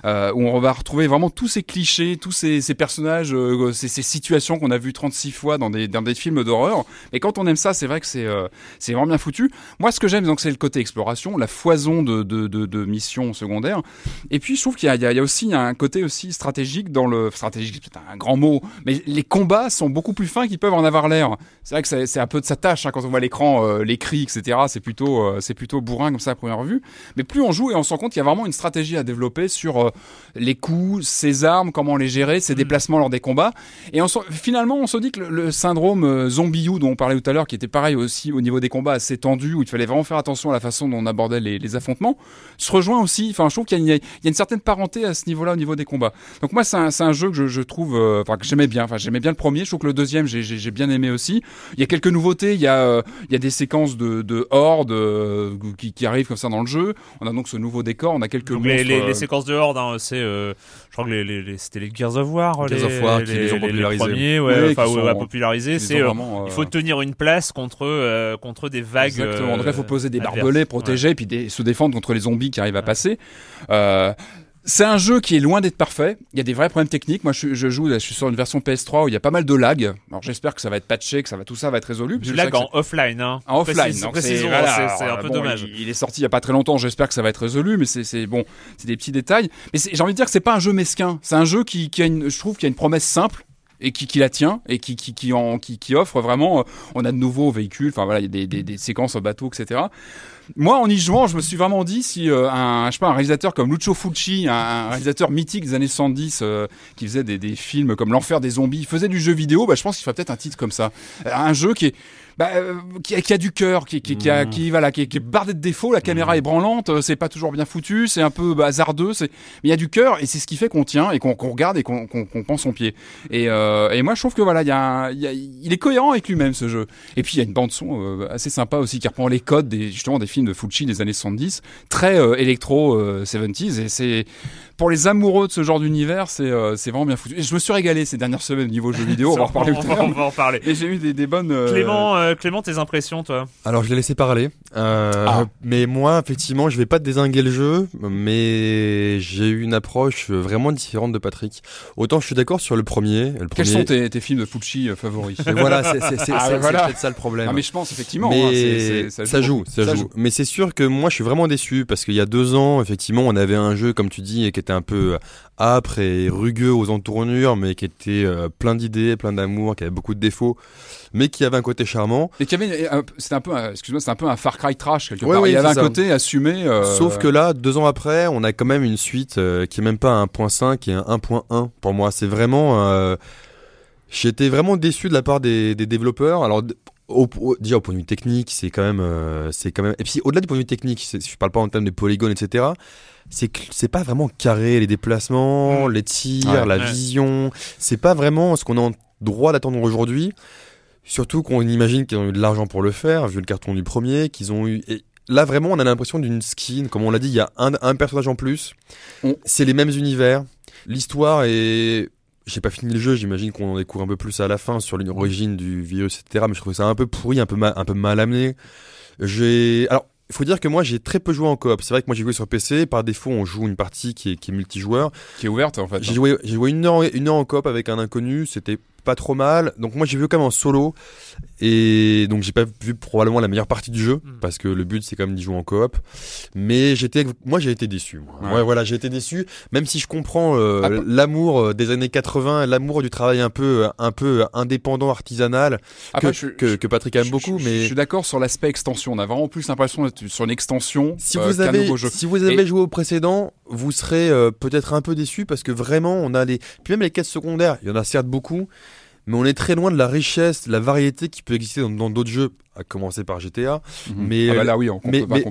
Speaker 2: euh, où on va retrouver vraiment tous ces clichés, tous ces, ces personnages, euh, ces, ces situations qu'on a vues 36 fois dans des, dans des films d'horreur. Et quand on aime ça, c'est vrai que c'est euh, c'est vraiment bien foutu. Moi, ce que j'aime, donc, c'est le côté exploration, la foison de, de, de, de missions secondaires. Et puis, je trouve qu'il y a, il y, a, il y a aussi un côté aussi stratégique dans le stratégique, c'est peut-être un grand mot, mais les combats sont beaucoup plus fins qu'ils peuvent en avoir l'air. C'est vrai que c'est un peu de sa tâche hein, quand on voit l'écran, euh, les cris, etc. C'est plutôt, euh, c'est plutôt bourrin comme ça à première vue. Mais plus on joue et on se rend compte qu'il y a vraiment une stratégie à développer sur euh, les coups, ses armes, comment les gérer, ses déplacements lors des combats. Et on se- finalement, on se dit que le, le syndrome zombie you dont on parlait tout à l'heure, qui était pareil aussi au niveau des combats assez tendu, où il fallait vraiment faire attention à la façon dont on abordait les, les affrontements, se rejoint aussi. Enfin, je trouve qu'il y, a une- il y a une certaine parenté à ce niveau-là au niveau des combats. Donc moi, c'est un, jeu que je, je trouve, euh, enfin que j'aimais bien. Enfin, j'aimais bien le premier. Je trouve que le deuxième, j'ai- bien aimé aussi. Il y a quelques nouveautés. Il y a, euh, il y a des séquences de, de hordes euh, qui, qui arrivent comme ça dans le jeu. On a donc ce nouveau décor. On a quelques
Speaker 1: Donc les,
Speaker 2: monstres,
Speaker 1: les,
Speaker 2: euh,
Speaker 1: les séquences de horde, hein, c'est, euh, je crois que les, les, les- c'était les Gears of War,
Speaker 3: Gears
Speaker 1: les,
Speaker 3: of War qui les ont popularisés.
Speaker 1: premiers, ouais, ouais,
Speaker 2: sont-
Speaker 1: ouais, popularisés. C'est, euh,
Speaker 2: vraiment, euh,
Speaker 1: il faut tenir une place contre euh, contre des vagues.
Speaker 2: Exactement. Il faut
Speaker 1: euh,
Speaker 2: poser des barbelés, protéger, puis des- se défendre contre les zombies qui arrivent à passer. C'est un jeu qui est loin d'être parfait. Il y a des vrais problèmes techniques. Moi, je, je joue, là, je suis sur une version PS3 où il y a pas mal de lag. Alors, j'espère que ça va être patché, que ça va tout ça va être résolu.
Speaker 1: Du lag en offline, hein.
Speaker 2: en offline. C'est- voilà,
Speaker 1: un peu
Speaker 2: bon,
Speaker 1: dommage.
Speaker 2: Il, il est sorti il y a pas très longtemps. J'espère que ça va être résolu, mais c'est bon, c'est des petits détails. Mais j'ai envie de dire que c'est pas un jeu mesquin. C'est un jeu qui, qui a une, je trouve, qui a une promesse simple et qui, qui la tient et qui, qui, qui, en, qui, qui offre vraiment. euh, On a de nouveaux véhicules. Enfin voilà, il y a des, des, des séquences au bateau, etc. Moi, en y jouant, je me suis vraiment dit si euh, un, je sais pas, un réalisateur comme Lucio Fulci, un, un réalisateur mythique des années 70, euh, qui faisait des, des films comme L'enfer des zombies, faisait du jeu vidéo, bah, je pense qu'il ferait peut-être un titre comme ça, un jeu qui est bah, euh, qui, a, qui a du cœur, qui, qui, qui, a,
Speaker 1: Mm.
Speaker 2: qui, voilà, qui, qui est bardé de défauts. La caméra est branlante, euh, c'est pas toujours bien foutu, c'est un peu hasardeux. C'est, mais il y a du cœur et c'est ce qui fait qu'on tient et qu'on qu'on regarde et qu'on qu'on qu'on pense son pied. Et, euh, et moi, je trouve que voilà, il y a, un- il y a, il est cohérent avec lui-même ce jeu. Et puis il y a une bande son euh, assez sympa aussi qui reprend les codes des justement des films de Fulci des années 70, très euh, électro euh, 70s. Et c'est pour les amoureux de ce genre d'univers, c'est euh, c'est vraiment bien foutu. Et je me suis régalé ces dernières semaines au niveau jeux vidéo. On va en reparler
Speaker 1: on,
Speaker 2: tout
Speaker 1: va, on en parler.
Speaker 2: Et j'ai eu des, des bonnes. euh,
Speaker 1: Clément, euh, Clément, tes impressions, toi?
Speaker 3: Alors je l'ai laissé parler, euh,
Speaker 2: Ah.
Speaker 3: mais moi effectivement je vais pas désinguer le jeu, mais j'ai eu une approche vraiment différente de Patrick. Autant je suis d'accord sur le premier, le
Speaker 2: Quels sont tes, tes films de euh, favoris?
Speaker 3: Mais voilà, c'est
Speaker 2: Ah, voilà.
Speaker 3: peut-être ça le problème.
Speaker 2: Ah, mais je pense effectivement.
Speaker 3: Mais
Speaker 2: hein, c'est-
Speaker 3: ça, joue,
Speaker 2: beaucoup.
Speaker 3: ça, joue. Mais c'est sûr que moi, je suis vraiment déçu parce qu'il y a deux ans, effectivement, on avait un jeu, comme tu dis, qui était un peu âpre et rugueux aux entournures, mais qui était euh, plein d'idées, plein d'amour, qui avait beaucoup de défauts, mais qui avait un côté charmant.
Speaker 2: Et qu'il y avait, un- c'était un peu, excuse-moi, c'est un peu un Far Cry trash quelque
Speaker 3: Ouais,
Speaker 2: part.
Speaker 3: oui,
Speaker 2: Il y avait un
Speaker 3: ça.
Speaker 2: côté assumé. euh,
Speaker 3: Sauf que là, deux ans après, on a quand même une suite euh, qui est même pas un 1.5, qui est un 1.1 pour moi. C'est vraiment, euh, j'étais vraiment déçu de la part des, des développeurs. Alors au, au- déjà au point de vue technique, c'est quand même, euh, c'est quand même. Et puis au-delà du point de vue technique, c'est- je parle pas en termes de polygones, etc. C'est c'est pas vraiment carré les déplacements, les tirs,
Speaker 2: Ouais.
Speaker 3: la
Speaker 1: Ouais.
Speaker 3: vision. C'est pas vraiment ce qu'on a en droit d'attendre aujourd'hui. Surtout qu'on imagine qu'ils ont eu de l'argent pour le faire, vu le carton du premier, qu'ils ont eu. Et là vraiment, on a l'impression d'une skin. Comme on l'a dit, il y a un, un personnage en plus.
Speaker 2: On-
Speaker 3: C'est les mêmes univers. L'histoire est. J'ai pas fini le jeu, j'imagine qu'on en découvre un peu plus à la fin sur l'origine du virus, etc. Mais je trouve ça un peu pourri, un peu mal, un peu mal amené. J'ai. Alors, il faut dire que moi, j'ai très peu joué en coop. C'est vrai que moi, j'ai joué sur PC. Par défaut, on joue une partie qui est, qui est multijoueur.
Speaker 2: qui est ouverte en fait.
Speaker 3: J'ai joué, j'ai joué une heure, une heure en coop avec un inconnu, c'était pas trop mal. Donc moi j'ai vu quand même en solo et donc j'ai pas vu probablement la meilleure partie du jeu
Speaker 1: Mm.
Speaker 3: parce que le but c'est quand même d'y jouer en coop. Mais j'étais, moi j'ai été déçu. Moi.
Speaker 2: Ouais.
Speaker 3: Ouais, voilà, j'ai été déçu. Même si je comprends euh,
Speaker 2: Ah,
Speaker 3: l'amour euh, des années 80, l'amour du travail un peu, un peu indépendant, artisanal
Speaker 2: Après,
Speaker 3: que,
Speaker 2: je-
Speaker 3: que, que Patrick aime
Speaker 2: je-
Speaker 3: beaucoup. mais
Speaker 2: je suis d'accord sur l'aspect extension. On a vraiment plus l'impression d'être sur une extension
Speaker 3: Si
Speaker 2: euh,
Speaker 3: vous avez,
Speaker 2: jeu.
Speaker 3: si vous avez
Speaker 2: Et-
Speaker 3: joué au précédent, vous serez euh, peut-être un peu déçu parce que vraiment on a les, puis même les quêtes secondaires, il y en a certes beaucoup, mais on est très loin de la richesse, de la variété qui peut exister dans dans d'autres jeux, à commencer par GTA.
Speaker 2: Mhm.
Speaker 3: mais-
Speaker 2: Ah bah là oui, on,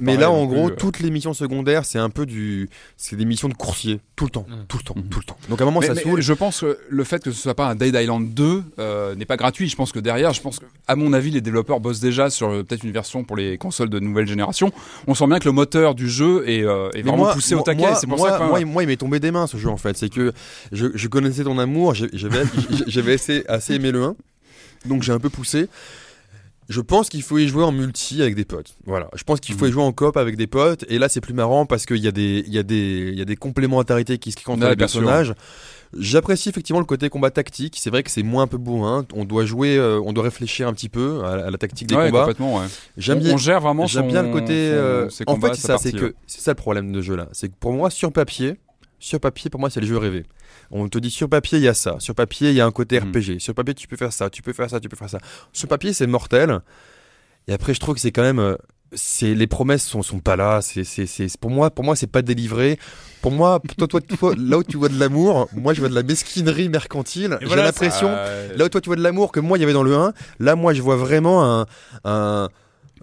Speaker 3: mais, là, en gros,
Speaker 2: euh.
Speaker 3: toutes les missions secondaires, c'est un peu du, c'est des missions de coursier, tout le temps,
Speaker 1: Mhm.
Speaker 3: tout le temps,
Speaker 2: Mhm.
Speaker 3: tout le temps. Donc à un moment,
Speaker 2: Mais-
Speaker 3: ça saoule.
Speaker 2: je pense que le fait que ce soit pas un Dead Island 2 euh, n'est pas gratuit. Je pense que derrière, je pense que, à mon avis, les développeurs bossent déjà sur euh, peut-être une version pour les consoles de nouvelle génération. On sent bien que le moteur du jeu est, euh, vraiment poussé au taquet.
Speaker 3: Moi,
Speaker 2: C'est pour
Speaker 3: moi,
Speaker 2: ça que
Speaker 3: moi, moi, il m'est tombé des mains ce jeu en fait. C'est que je, je connaissais ton amour, j'avais j'avais assez, assez aimé le 1, donc j'ai un peu poussé. Je pense qu'il faut y jouer en multi avec des potes. Voilà. Je pense qu'il faut y jouer en coop avec des potes. Et là, c'est plus marrant parce qu'il y a des, il y a des, il y a des complémentarités qui se créent entre
Speaker 2: Ouais,
Speaker 3: les
Speaker 2: sûr.
Speaker 3: personnages. J'apprécie effectivement le côté combat tactique. C'est vrai que c'est moins un peu bourrin. On doit jouer, euh, on doit réfléchir un petit peu à, à la tactique des
Speaker 2: Ouais,
Speaker 3: combats.
Speaker 2: complètement. Ouais.
Speaker 3: J'aime bien.
Speaker 2: on gère vraiment
Speaker 3: J'aime
Speaker 2: son-
Speaker 3: bien le côté. euh,
Speaker 2: ses
Speaker 3: en fait, c'est ça, c'est que c'est ça le problème de jeu là. C'est que pour moi, sur papier, sur papier, pour moi, c'est le jeu rêvé. On te dit sur papier, il y a ça. Sur papier, il y a un côté
Speaker 2: Mhm.
Speaker 3: RPG. Sur papier, tu peux faire ça, tu peux faire ça, tu peux faire ça. Sur papier, c'est mortel. Et après, je trouve que c'est quand même. euh, C'est les promesses sont sont pas là. C'est c'est c'est pour moi pour moi c'est pas délivré. Pour moi, toi toi, toi là où tu vois de l'amour, moi je vois de la mesquinerie mercantile.
Speaker 1: Et
Speaker 3: J'ai
Speaker 1: voilà,
Speaker 3: l'impression
Speaker 2: Euh,
Speaker 3: Là où toi tu vois de l'amour que moi il y avait dans le 1, là moi je vois vraiment un, un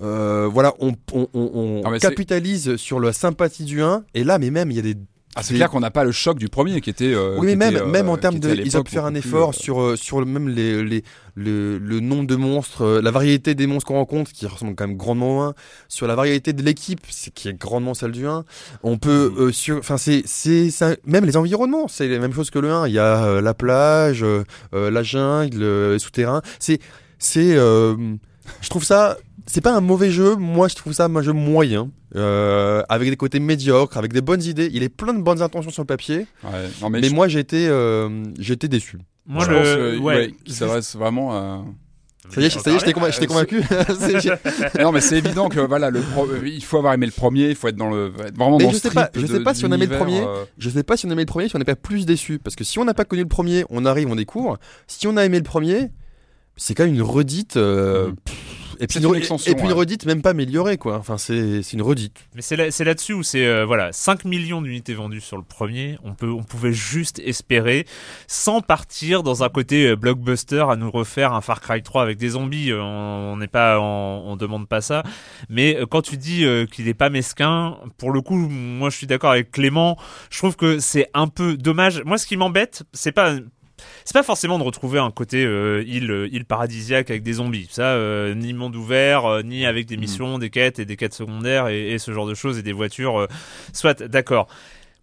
Speaker 3: euh, voilà, on, on, on, on
Speaker 2: mais c'est-
Speaker 3: capitalise sur la sympathie du 1 et là mais même il y a des
Speaker 2: ah, c'est clair qu'on n'a pas le choc du premier qui était. euh,
Speaker 3: oui mais même
Speaker 2: était, euh,
Speaker 3: même en termes de ils ont pu faire un
Speaker 2: plus,
Speaker 3: effort
Speaker 2: euh,
Speaker 3: sur euh, sur le- même les, les le, le nombre de monstres, euh, la variété des monstres qu'on rencontre qui ressemble quand même grandement au 1, sur la variété de l'équipe c'est- qui est grandement celle du 1. On peut
Speaker 2: Mm.
Speaker 3: euh, sur enfin c'est même les environnements, c'est la même chose que le 1, il y a euh, la plage, la jungle, les souterrains. C'est c'est euh, je trouve ça c'est pas un mauvais jeu, moi je trouve ça un jeu moyen, euh, avec des côtés médiocres, avec des bonnes idées. Il est plein de bonnes intentions sur le papier,
Speaker 2: ouais. Non, mais,
Speaker 3: mais,
Speaker 2: je-
Speaker 3: moi j'ai été, euh, j'ai été déçu.
Speaker 1: Moi,
Speaker 2: je
Speaker 1: le,
Speaker 2: pense
Speaker 1: ouais.
Speaker 2: ouais, qu'il s'adresse vraiment à.
Speaker 3: Ça y est, ça y est, je t'ai convaincu.
Speaker 2: non mais c'est évident que voilà le pro- il faut avoir aimé le premier il faut être dans le être vraiment
Speaker 3: Mais
Speaker 2: dans
Speaker 3: je
Speaker 2: le
Speaker 3: sais pas- je sais pas
Speaker 2: de
Speaker 3: si on a aimé le premier.
Speaker 2: euh,
Speaker 3: je sais pas si on a aimé le premier, si on n'est pas plus déçu. Parce que si on n'a pas connu le premier, on arrive, on découvre. Si on a aimé le premier, c'est quand même une redite. euh, pff, et puis une,
Speaker 2: une
Speaker 3: re-
Speaker 2: extension,
Speaker 3: et puis une
Speaker 2: ouais.
Speaker 3: redite même pas améliorée quoi. Enfin c'est c'est une redite.
Speaker 1: Mais c'est là, c'est là-dessus où c'est euh, voilà 5 millions d'unités vendues sur le premier. On peut, on pouvait juste espérer, sans partir dans un côté euh, blockbuster à nous refaire un Far Cry 3 avec des zombies. euh, On on n'est pas, on, on demande pas ça. Mais euh, quand tu dis euh, qu'il est pas mesquin, pour le coup, moi je suis d'accord avec Clément. Je trouve que c'est un peu dommage. Moi, ce qui m'embête, c'est pas c'est pas forcément de retrouver un côté euh, île, île paradisiaque avec des zombies. Ça, euh, ni monde ouvert, euh, ni avec des missions, des quêtes et des quêtes secondaires et, et ce genre de choses et des voitures. soit, d'accord.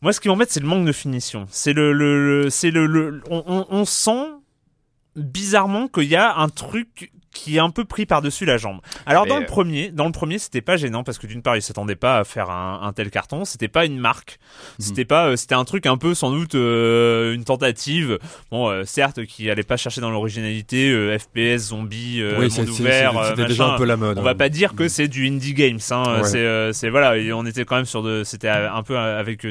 Speaker 1: Moi, ce qui m'embête, c'est le manque de finition. C'est le, le, le- c'est le, le- on, on, on sent bizarrement qu'il y a un truc qui est un peu pris par-dessus la jambe. Alors dans le
Speaker 2: euh,
Speaker 1: premier, dans le premier, c'était pas gênant parce que d'une part, ils s'attendaient pas à faire un, un tel carton, c'était pas une marque,
Speaker 2: Mhm.
Speaker 1: c'était pas, euh, c'était un truc un peu sans doute euh, une tentative. Bon, euh, certes, qui allait pas chercher dans l'originalité, euh, FPS, zombies, euh,
Speaker 3: oui,
Speaker 1: monde ouvert,
Speaker 3: c'était déjà un peu la mode.
Speaker 1: On va
Speaker 3: hein.
Speaker 1: pas dire que c'est du indie games, hein.
Speaker 3: Ouais.
Speaker 1: C'est, voilà, et on était quand même sur de, c'était un peu avec,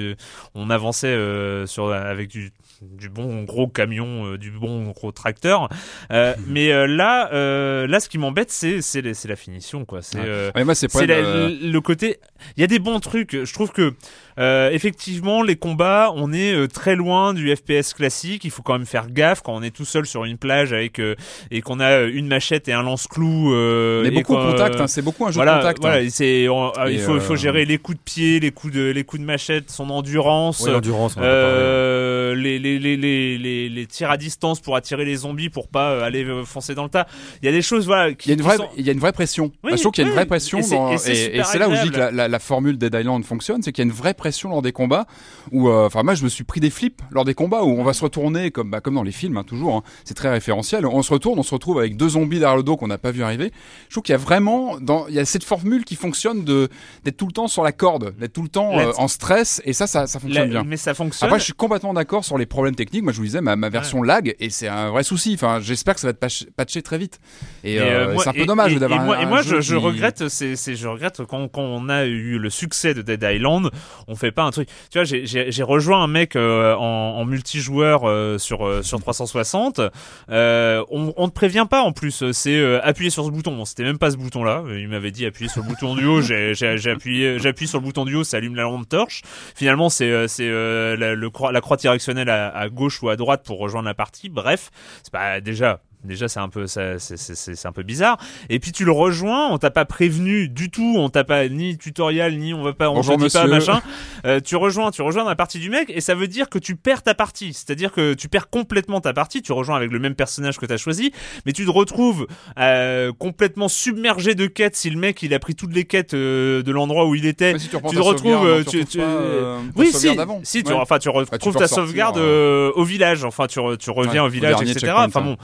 Speaker 1: on avançait sur avec du du bon gros camion, euh, du bon gros tracteur. Euh, mais euh, là, euh, là, ce qui m'embête, c'est c'est la- c'est la finition, quoi. C'est
Speaker 2: Ouais.
Speaker 1: euh,
Speaker 2: Ouais,
Speaker 1: le côté. Il y a des bons trucs. Je trouve que euh, effectivement, les combats, on est euh, très loin du FPS classique. Il faut quand même faire gaffe quand on est tout seul sur une plage avec euh, et qu'on a euh, une machette et un lance-clou. Euh,
Speaker 2: mais beaucoup de contact, hein, c'est beaucoup un jeu
Speaker 1: voilà,
Speaker 2: de contact.
Speaker 1: voilà,
Speaker 2: hein.
Speaker 1: c'est on- euh,
Speaker 2: Et,
Speaker 1: il faut
Speaker 2: euh,
Speaker 1: gérer les coups de pied, les coups de les coups de machette, son endurance.
Speaker 3: Ouais, l'endurance, on a.
Speaker 1: Euh, les, les, les, les, les, tirs à distance pour attirer les zombies pour pas euh, aller euh, foncer dans le tas. Il y a des choses voilà qui,
Speaker 2: Il y a une vraie,
Speaker 1: sont-
Speaker 2: il y a une vraie pression.
Speaker 1: Oui,
Speaker 2: je trouve qu'il y a une vraie pression
Speaker 1: Et c'est-
Speaker 2: dans-
Speaker 1: et c'est
Speaker 2: et,
Speaker 1: super
Speaker 2: et c'est là où je dis que la, la, la formule Dead Island fonctionne, c'est qu'il y a une vraie pression lors des combats. Où, euh, enfin, moi, je me suis pris des flips lors des combats où on va se retourner comme, bah, comme dans les films, hein, toujours. hein. c'est très référentiel. On se retourne, on se retrouve avec deux zombies derrière le dos qu'on n'a pas vu arriver. Je trouve qu'il y a vraiment, dans, il y a cette formule qui fonctionne de d'être tout le temps sur la corde, d'être tout le temps
Speaker 1: La-
Speaker 2: euh, en stress, et ça, ça, ça
Speaker 1: La-
Speaker 2: fonctionne bien.
Speaker 1: mais ça fonctionne.
Speaker 2: Après, je suis complètement d'accord sur les problèmes techniques. Moi, je vous disais, ma, ma version lag, et c'est un vrai souci. Enfin, j'espère que ça va être patch- patché très vite. Et, euh, c'est un peu
Speaker 1: et-
Speaker 2: dommage d'avoir
Speaker 1: et moi,
Speaker 2: un,
Speaker 1: et moi je, je
Speaker 2: qui-
Speaker 1: regrette, c'est, c'est, je regrette quand, quand on a eu le succès de Dead Island, on fait pas un truc. Tu vois, j'ai, rejoint un mec euh, en, en multijoueur euh, sur euh, sur 360. Euh, on, on prévient pas en plus. C'est euh, appuyer sur ce bouton. Bon, c'était même pas ce bouton-là. Il m'avait dit appuyer sur le bouton du haut. J'ai, appuyé, j'appuie sur le bouton du haut, ça allume la lampe torche. Finalement, c'est euh, c'est la, croix, la croix directionnelle à, à gauche ou à droite pour rejoindre la partie. Bref, c'est pas déjà. Déjà, c'est un peu, ça- c'est c'est- c'est- c'est un peu bizarre. Et puis tu le rejoins, on t'a pas prévenu du tout, on t'a pas ni tutoriel, ni on va pas, on
Speaker 2: Bonjour,
Speaker 1: te dit pas machin. Euh, tu rejoins, tu rejoins la partie du mec, et ça veut dire que tu perds ta partie. C'est-à-dire que tu perds complètement ta partie. Tu rejoins avec le même personnage que t'as choisi, mais tu te retrouves euh, complètement submergé de quêtes. Si le mec il a pris toutes les quêtes euh, de l'endroit où il était,
Speaker 2: si tu
Speaker 1: tu te retrouves,
Speaker 2: sauvegarde,
Speaker 1: euh,
Speaker 2: tu
Speaker 1: tu,
Speaker 2: retrouves
Speaker 1: tu-
Speaker 2: pas, euh, ta
Speaker 1: oui, si, si, tu,
Speaker 2: Ouais.
Speaker 1: enfin, tu
Speaker 2: tu
Speaker 1: retrouves ta sauvegarde
Speaker 2: euh,
Speaker 1: au village. Enfin, tu, tu reviens
Speaker 2: Ouais,
Speaker 1: au village, etc. Enfin
Speaker 2: hein.
Speaker 1: bon.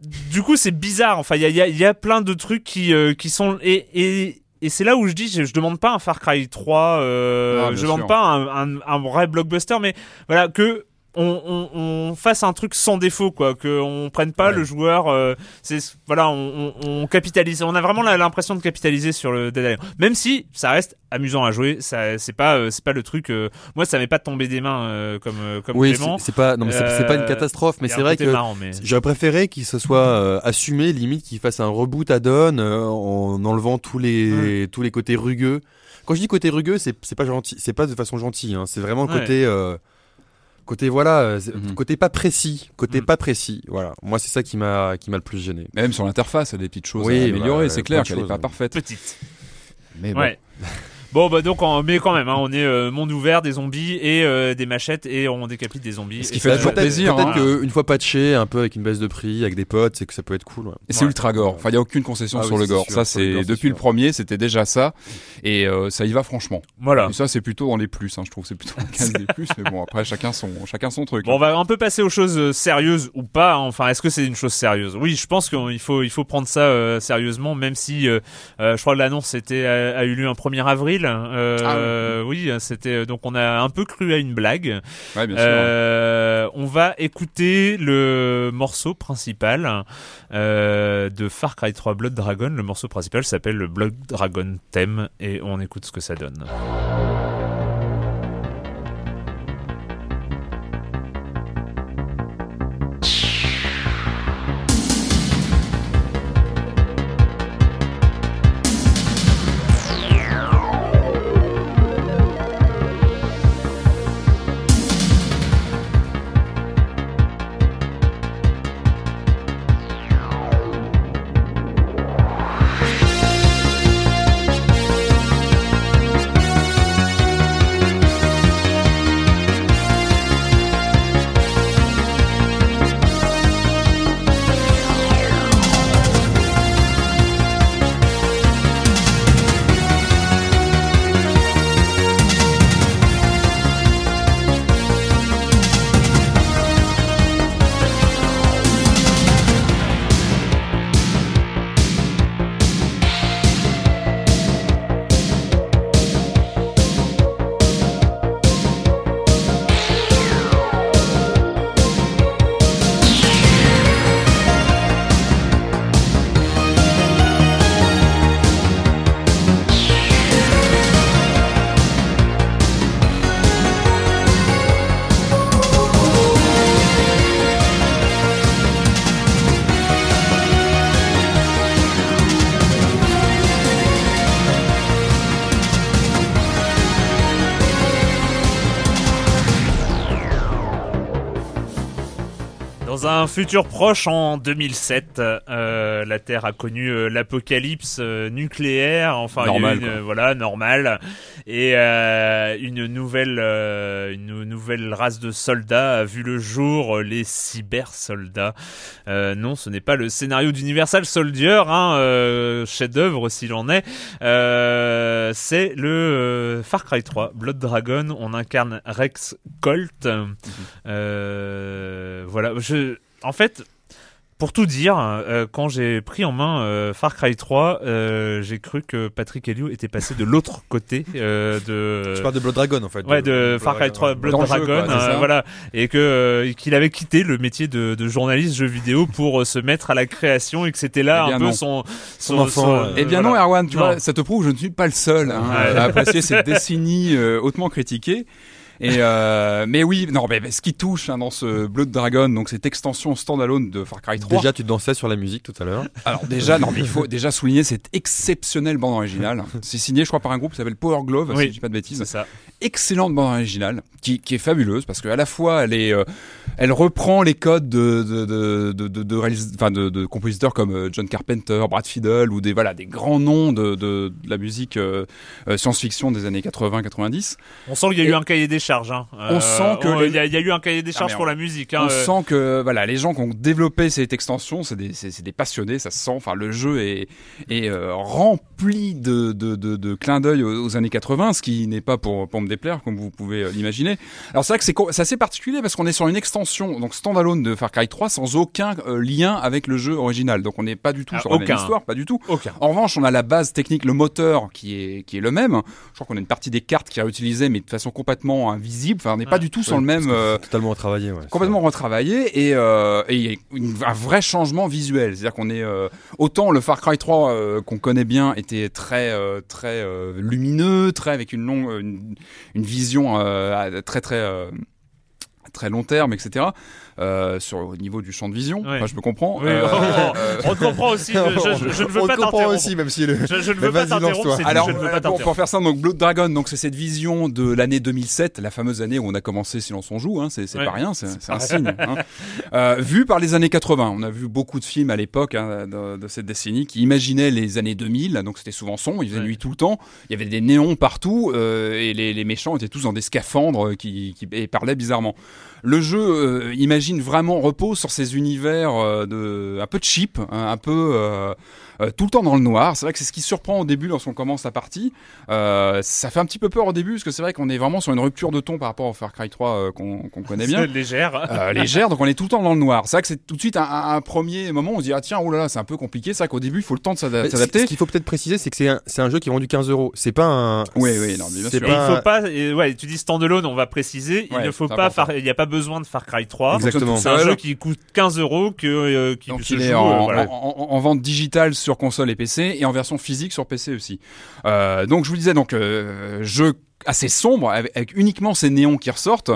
Speaker 1: Du coup, c'est bizarre. Enfin, il y a, y, a, y a plein de trucs qui, euh, qui sont et, et et c'est là où je dis, je, je demande pas un Far Cry 3, euh,
Speaker 2: Ah,
Speaker 1: je demande
Speaker 2: sûr.
Speaker 1: pas un, un, un vrai blockbuster, mais voilà que on, on, on fasse un truc sans défaut, quoi, que on prenne pas
Speaker 3: Ouais.
Speaker 1: le joueur, euh, c'est voilà, on, capitalise, on a vraiment l'impression de capitaliser sur le Dead Island, même si ça reste amusant à jouer, ça c'est pas euh, c'est pas le truc, euh, moi ça m'est pas tombé des mains comme comme
Speaker 3: Oui, c'est pas non mais c'est pas une catastrophe, mais c'est vrai que
Speaker 1: mais-
Speaker 3: j'aurais préféré qu'il se soit assumé, limite qu'il fasse un reboot add-on en enlevant tous les tous les côtés rugueux. Quand je dis côté rugueux, c'est pas gentil, c'est pas de façon gentille, hein, c'est vraiment
Speaker 1: Ouais.
Speaker 3: côté côté voilà, euh, c'est-
Speaker 2: Mhm.
Speaker 3: côté pas précis, côté
Speaker 1: Mhm.
Speaker 3: pas précis. Voilà, moi c'est ça qui m'a qui m'a le plus gêné.
Speaker 2: Même sur l'interface, il y a des petites choses
Speaker 3: Oui,
Speaker 2: à améliorer.
Speaker 3: bah,
Speaker 2: c'est
Speaker 3: plein
Speaker 2: clair qu'elle est
Speaker 3: choses,
Speaker 2: pas parfaite.
Speaker 1: petite.
Speaker 2: Mais bon.
Speaker 1: Ouais. Bon bah donc on, mais quand même hein, on est euh, monde ouvert des zombies et euh, des machettes et on décapite des zombies.
Speaker 2: Ce qui fait toujours plaisir,
Speaker 3: peut-être
Speaker 1: hein.
Speaker 3: qu'une fois patché, un peu avec une baisse de prix, avec des potes, c'est que ça peut être cool. ouais.
Speaker 2: Et c'est
Speaker 1: Ouais.
Speaker 2: ultra gore. Enfin, il y a aucune concession
Speaker 3: Ah
Speaker 2: sur
Speaker 3: oui,
Speaker 2: le gore.
Speaker 3: sûr,
Speaker 2: ça, c'est depuis le premier, c'était déjà ça. Et euh, ça y va franchement.
Speaker 1: Voilà.
Speaker 2: Et ça, c'est plutôt dans les plus. Hein, je trouve, c'est plutôt dans le case des plus. Mais bon, après, chacun son, chacun son truc.
Speaker 1: Bon, on va un peu passer aux choses sérieuses ou pas. hein. Enfin, est-ce que c'est une chose sérieuse? Oui, je pense qu'il faut il faut prendre ça euh, sérieusement, même si euh, euh, je crois que l'annonce était a, a eu lieu un 1er avril. Euh, Oui, c'était donc on a un peu cru à une blague.
Speaker 2: Ouais, bien sûr.
Speaker 1: Euh, on va écouter le morceau principal euh, de Far Cry 3 Blood Dragon. Le morceau principal s'appelle le Blood Dragon Theme et on écoute ce que ça donne. Dans un futur proche, en 2007, euh, la Terre a connu euh, l'apocalypse euh, nucléaire, enfin il y a eu
Speaker 2: Normal,
Speaker 1: une- voilà normal, et une nouvelle une nouvelle race de soldats a vu le jour, les cybersoldats. Euh, non, ce n'est pas le scénario d'Universal Soldier, hein, chef-d'œuvre s'il en est. C'est le Far Cry 3, Blood Dragon. On incarne Rex Colt. Euh, voilà, je, en fait, pour tout dire, euh, quand j'ai pris en main euh, Far Cry 3, euh, j'ai cru que Patrick Helio était passé de l'autre côté euh, de.
Speaker 3: Tu parles de Blood Dragon en fait.
Speaker 1: Ouais, de Far Cry
Speaker 3: Dragon,
Speaker 1: 3
Speaker 3: ouais.
Speaker 1: Blood
Speaker 2: Dans le jeu,
Speaker 1: Dragon,
Speaker 2: quoi,
Speaker 1: euh, voilà, et que euh, qu'il avait quitté le métier de, de journaliste jeu vidéo pour euh, se mettre à la création et que c'était là
Speaker 2: Eh
Speaker 1: un peu son
Speaker 3: Son enfant.
Speaker 2: Eh bien
Speaker 1: voilà.
Speaker 2: non, Erwan, tu
Speaker 1: Non.
Speaker 2: vois, ça te prouve que je ne suis pas le seul hein,
Speaker 1: Ouais.
Speaker 2: à apprécier cette décennie euh, hautement critiquée. Et euh, mais oui, non, mais, mais ce qui touche hein, dans ce Blood Dragon, donc cette extension standalone de Far Cry 3.
Speaker 3: Déjà, tu dansais sur la musique tout à l'heure.
Speaker 2: Alors déjà, non, mais il faut déjà souligner cette exceptionnelle bande originale. C'est signé, je crois, par un groupe qui s'appelle Power Glove, si
Speaker 1: Oui.
Speaker 2: je dis pas de bêtises.
Speaker 1: C'est ça.
Speaker 2: Excellente bande originale qui, qui est fabuleuse parce qu'à la fois elle est euh, elle reprend les codes de de de de, de, de réalis- enfin, de- de compositeurs comme euh, John Carpenter, Brad Fiedel ou des voilà des grands noms de, la musique euh, science-fiction des années 80-90.
Speaker 1: On sent qu'il y a eu un cahier des charges. Hein.
Speaker 2: On sent que
Speaker 1: on-
Speaker 2: les-
Speaker 1: il y, a- il y a eu un cahier des
Speaker 2: Ah,
Speaker 1: charges pour
Speaker 2: on-
Speaker 1: la musique. Hein,
Speaker 2: On sent que voilà les gens qui ont développé cette extension, c'est des c'est c'est des passionnés, ça se sent. Enfin le jeu est est rempli de de de, de clins d'œil aux, aux années 80, ce qui n'est pas pour pour me déplaire comme vous pouvez euh, l'imaginer. Alors c'est vrai que c'est assez particulier parce qu'on est sur une extension donc standalone de Far Cry 3 sans aucun euh, lien avec le jeu original. Donc on n'est pas du tout
Speaker 1: Ah,
Speaker 2: sur la
Speaker 1: aucun.
Speaker 2: même histoire, pas du tout.
Speaker 1: Aucun.
Speaker 2: En revanche, on a la base technique, le moteur qui est qui est le même. Je crois qu'on a une partie des cartes qui est réutilisée mais de façon complètement invisible. Enfin, on n'est pas
Speaker 1: Ouais.
Speaker 2: du tout sur le même euh,
Speaker 3: Totalement retravaillé, ouais.
Speaker 2: complètement retravaillé et euh, il y a une- un vrai changement visuel. C'est-à-dire qu'on est euh, autant le Far Cry 3 euh, qu'on connaît bien était très euh, très euh, lumineux, très avec une longue une, une vision euh, à- très très euh, très long terme, etc. Euh, sur au niveau du champ de vision,
Speaker 1: Ouais.
Speaker 2: Enfin, je me comprends.
Speaker 1: Oui,
Speaker 2: Euh,
Speaker 1: on te comprend aussi. Je, je- je ne veux
Speaker 3: On
Speaker 1: pas t'interrompre.
Speaker 3: aussi, même si le.
Speaker 1: Je, je ne veux pas
Speaker 3: vas-y,
Speaker 1: t'interrompre.
Speaker 2: Alors,
Speaker 1: je ne veux
Speaker 2: euh,
Speaker 1: pas
Speaker 2: pour, faire ça, donc Blood Dragon, donc c'est cette vision de l'année 2007, la fameuse année où on a commencé Silence on joue, hein, c'est c'est
Speaker 1: Ouais.
Speaker 2: pas rien, c'est c'est un signe. Hein. Euh, vu par les années 80, on a vu beaucoup de films à l'époque hein, de, de cette décennie qui imaginaient les années 2000, donc c'était souvent sombre, il faisait
Speaker 1: Ouais.
Speaker 2: nuit tout le temps, il y avait des néons partout euh, et les, les méchants étaient tous dans des scaphandres euh, qui, qui et parlaient bizarrement. Le jeu euh, imagine vraiment repose sur ces univers euh, de un peu cheap, hein, un peu euh, tout le temps dans le noir. C'est vrai que c'est ce qui surprend au début lorsqu'on commence la partie. Euh, ça fait un petit peu peur au début parce que c'est vrai qu'on est vraiment sur une rupture de ton par rapport au Far Cry 3 euh, qu'on qu'on connaît bien.
Speaker 1: C'est légère.
Speaker 2: Euh, légère, donc on est tout le temps dans le noir. C'est vrai que c'est tout de suite un, un- un premier moment où on se dit ah tiens oh là là c'est un peu compliqué. C'est vrai qu'au début il faut le temps de s'adapter.
Speaker 3: Ce qu'il faut peut-être préciser, c'est que c'est un, c'est un jeu qui est vendu 15 euros. C'est pas un.
Speaker 2: Oui, oui, non, mais bien
Speaker 3: c'est
Speaker 2: sûr.
Speaker 3: Pas
Speaker 1: il faut pas, ouais, tu dis standalone, on va préciser. Il
Speaker 2: Ouais,
Speaker 1: ne faut pas. Far- il n'y a pas besoin de Far Cry 3.
Speaker 3: Exactement.
Speaker 1: C'est un
Speaker 2: Ouais,
Speaker 1: jeu qui coûte 15 euros que, euh, qui
Speaker 2: Donc
Speaker 1: se
Speaker 2: il
Speaker 1: joue.
Speaker 2: est
Speaker 1: euh,
Speaker 2: en,
Speaker 1: voilà.
Speaker 2: en- en- en vente digitale sur console et PC et en version physique sur PC aussi. Euh, donc je vous disais donc euh, jeu assez sombre avec, avec uniquement ces néons qui ressortent,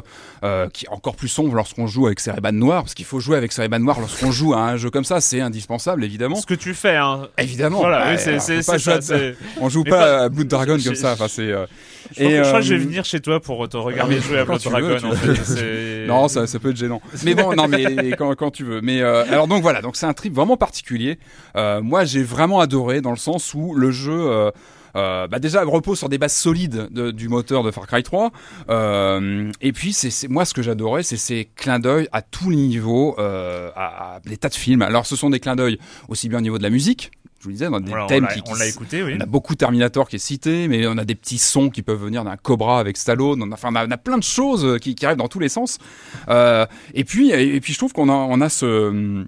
Speaker 2: euh, qui est encore plus sombre lorsqu'on joue avec ces rébans noirs parce qu'il faut jouer avec ces rébans noirs lorsqu'on joue à un jeu comme ça, c'est indispensable évidemment.
Speaker 1: Ce que tu fais, hein.
Speaker 2: Évidemment.
Speaker 1: Voilà,
Speaker 2: Ouais,
Speaker 1: oui, c'est,
Speaker 2: pas
Speaker 1: ça,
Speaker 2: à- On joue pas
Speaker 1: pas-
Speaker 2: à Blood Dragon comme ça. Enfin c'est. euh,
Speaker 1: Je crois, que, je crois que je vais
Speaker 2: euh,
Speaker 1: venir chez toi pour te regarder jouer à Blood
Speaker 2: veux,
Speaker 1: Dragon. en
Speaker 2: veux.
Speaker 1: fait. C'est-
Speaker 2: Non, ça, ça peut être gênant. Mais bon, non, mais quand, quand tu veux. Mais euh, alors donc voilà, donc c'est un trip vraiment particulier. Moi, j'ai vraiment adoré dans le sens où le jeu. Euh, bah déjà repose sur des bases solides de- du moteur de Far Cry 3 euh, et puis c'est moi ce que j'adorais c'est ces clins d'œil à tous les niveaux euh, à, à des tas de films alors ce sont des clins d'œil aussi bien au niveau de la musique je vous le disais dans des
Speaker 1: on
Speaker 2: thèmes qui, qui
Speaker 1: on l'a écouté, oui.
Speaker 2: on a beaucoup Terminator qui est cité, mais on a des petits sons qui peuvent venir d'un Cobra avec Stallone. On a, enfin, on a, on a plein de choses euh, qui, qui arrivent dans tous les sens. Euh, et puis, et, puis, je trouve qu'on a, on a ce hum,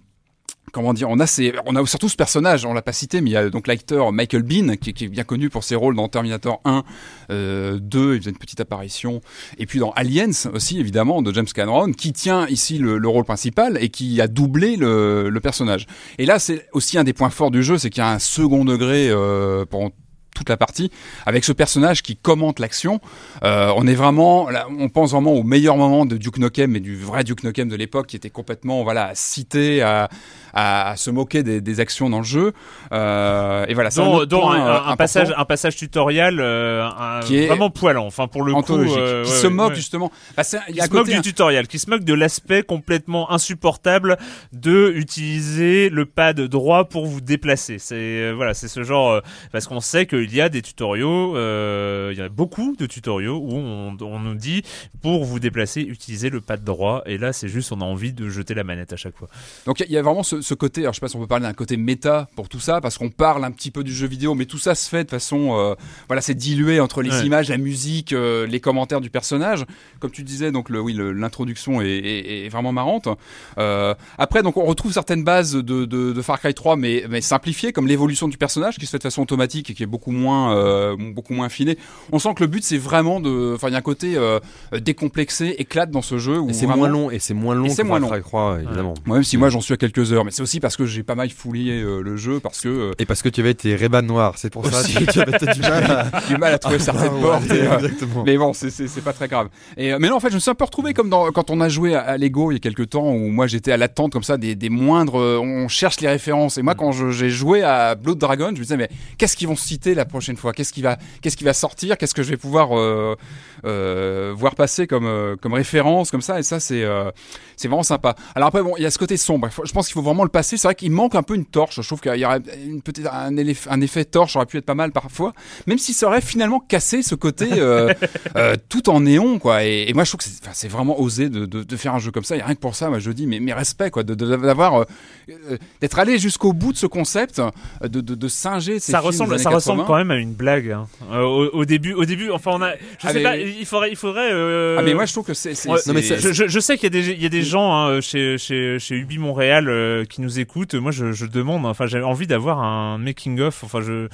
Speaker 2: comment dire, on a ces, on a surtout ce personnage, on l'a pas cité, mais il y a donc l'acteur Michael Bean qui, est bien connu pour ses rôles dans Terminator 1, euh, 2, il faisait une petite apparition, et puis dans Aliens aussi évidemment de James Cameron, qui tient ici le, le rôle principal et qui a doublé le, le personnage. Et là, c'est aussi un des points forts du jeu, c'est qu'il y a un second degré euh, pour toute la partie, avec ce personnage qui commente l'action. Euh, on est vraiment, là, on pense vraiment au meilleur moment de Duke Nukem, mais du vrai Duke Nukem de l'époque, qui était complètement, voilà, cité à, à, à se moquer des, des actions dans le jeu. Euh, et voilà, c'est un, euh,
Speaker 1: un passage un passage tutoriel euh, un-
Speaker 2: Qui est
Speaker 1: vraiment poilant enfin pour le coup euh,
Speaker 2: qui
Speaker 1: ouais,
Speaker 2: se moque
Speaker 1: ouais.
Speaker 2: justement. Bah, c'est- il y
Speaker 1: qui se moque du tutoriel, qui se moque de l'aspect complètement insupportable de utiliser le pad droit pour vous déplacer. C'est euh, voilà, c'est ce genre euh, parce qu'on sait qu'il y a des tutoriaux, euh, il y a beaucoup de tutoriaux où on, on nous dit pour vous déplacer utilisez le pad droit et là c'est juste on a envie de jeter la manette à chaque fois.
Speaker 2: Donc il y a vraiment ce, ce côté, alors je sais pas si on peut parler d'un côté méta pour tout ça, parce qu'on parle un petit peu du jeu vidéo, mais tout ça se fait de façon, euh, voilà, c'est dilué entre les
Speaker 1: Ouais.
Speaker 2: images, la musique, euh, les commentaires du personnage. Comme tu disais, donc le, oui, l'introduction est, est- est vraiment marrante. Euh, après, donc on retrouve certaines bases de, de, de Far Cry 3, mais, mais simplifiées, comme l'évolution du personnage qui se fait de façon automatique et qui est beaucoup moins, beaucoup moins affinée. On sent que le but c'est vraiment de, enfin il y a un côté décomplexé, éclate dans ce jeu.
Speaker 3: c'est
Speaker 2: vraiment-
Speaker 3: moins long, et c'est moins long
Speaker 2: c'est moins
Speaker 3: Far
Speaker 2: long.
Speaker 3: Cry 3, évidemment.
Speaker 2: Moi, même si moi j'en suis à quelques heures, mais c'est aussi parce que j'ai pas mal fouillé euh, le jeu, parce que euh,
Speaker 3: Et parce que tu avais été Reban noir, c'est pour ça que tu avais peut-être du mal à...
Speaker 2: du mal à trouver certaines
Speaker 3: Ouais,
Speaker 2: portes. et, euh,
Speaker 3: exactement.
Speaker 2: mais bon, c'est- c'est c'est pas très grave. Et, euh, mais non, en fait, je me suis un peu retrouvé comme dans, quand on a joué à, à Lego il y a quelques temps, où moi j'étais à l'attente comme ça des, des moindres. euh, on cherche les références. Et moi, quand je- j'ai joué à Blood Dragon, je me disais mais qu'est-ce qu'ils vont citer la prochaine fois? Qu'est-ce qui va, qu'est-ce qui va sortir? Qu'est-ce que je vais pouvoir euh, euh, voir passer comme euh, comme référence comme ça? Et ça, c'est euh, c'est vraiment sympa. Alors après, bon, il y a ce côté sombre. Je pense qu'il faut vraiment le passer. C'est vrai qu'il manque un peu une torche. Je trouve qu'il y aurait petite un, effet torche aurait pu être pas mal parfois, même si ça aurait finalement cassé ce côté euh, euh, tout en néon, quoi. Et, et moi, je trouve que c'est vraiment osé de, de, de faire un jeu comme ça. Et rien que pour ça, moi, je dis, mais mes respects, quoi, de- de- d'avoir euh, d'être allé jusqu'au bout de ce concept, de, de, de singer. Ces
Speaker 1: ça
Speaker 2: films
Speaker 1: ressemble,
Speaker 2: des
Speaker 1: ça ressemble
Speaker 2: 80.
Speaker 1: quand même à une blague. hein. Euh, au, au début, au début, enfin on a, je
Speaker 2: Ah,
Speaker 1: sais
Speaker 2: mais-
Speaker 1: pas, il faudrait, il faudrait. euh,
Speaker 2: Ah mais moi, je trouve que c'est.
Speaker 1: Ouais, je, je, je sais qu'il y a des, il y a des gens hein, chez, chez, chez Ubi Montréal euh, qui nous écoutent. Moi, je, je demande, enfin, j'ai envie d'avoir un making of. Enfin, je,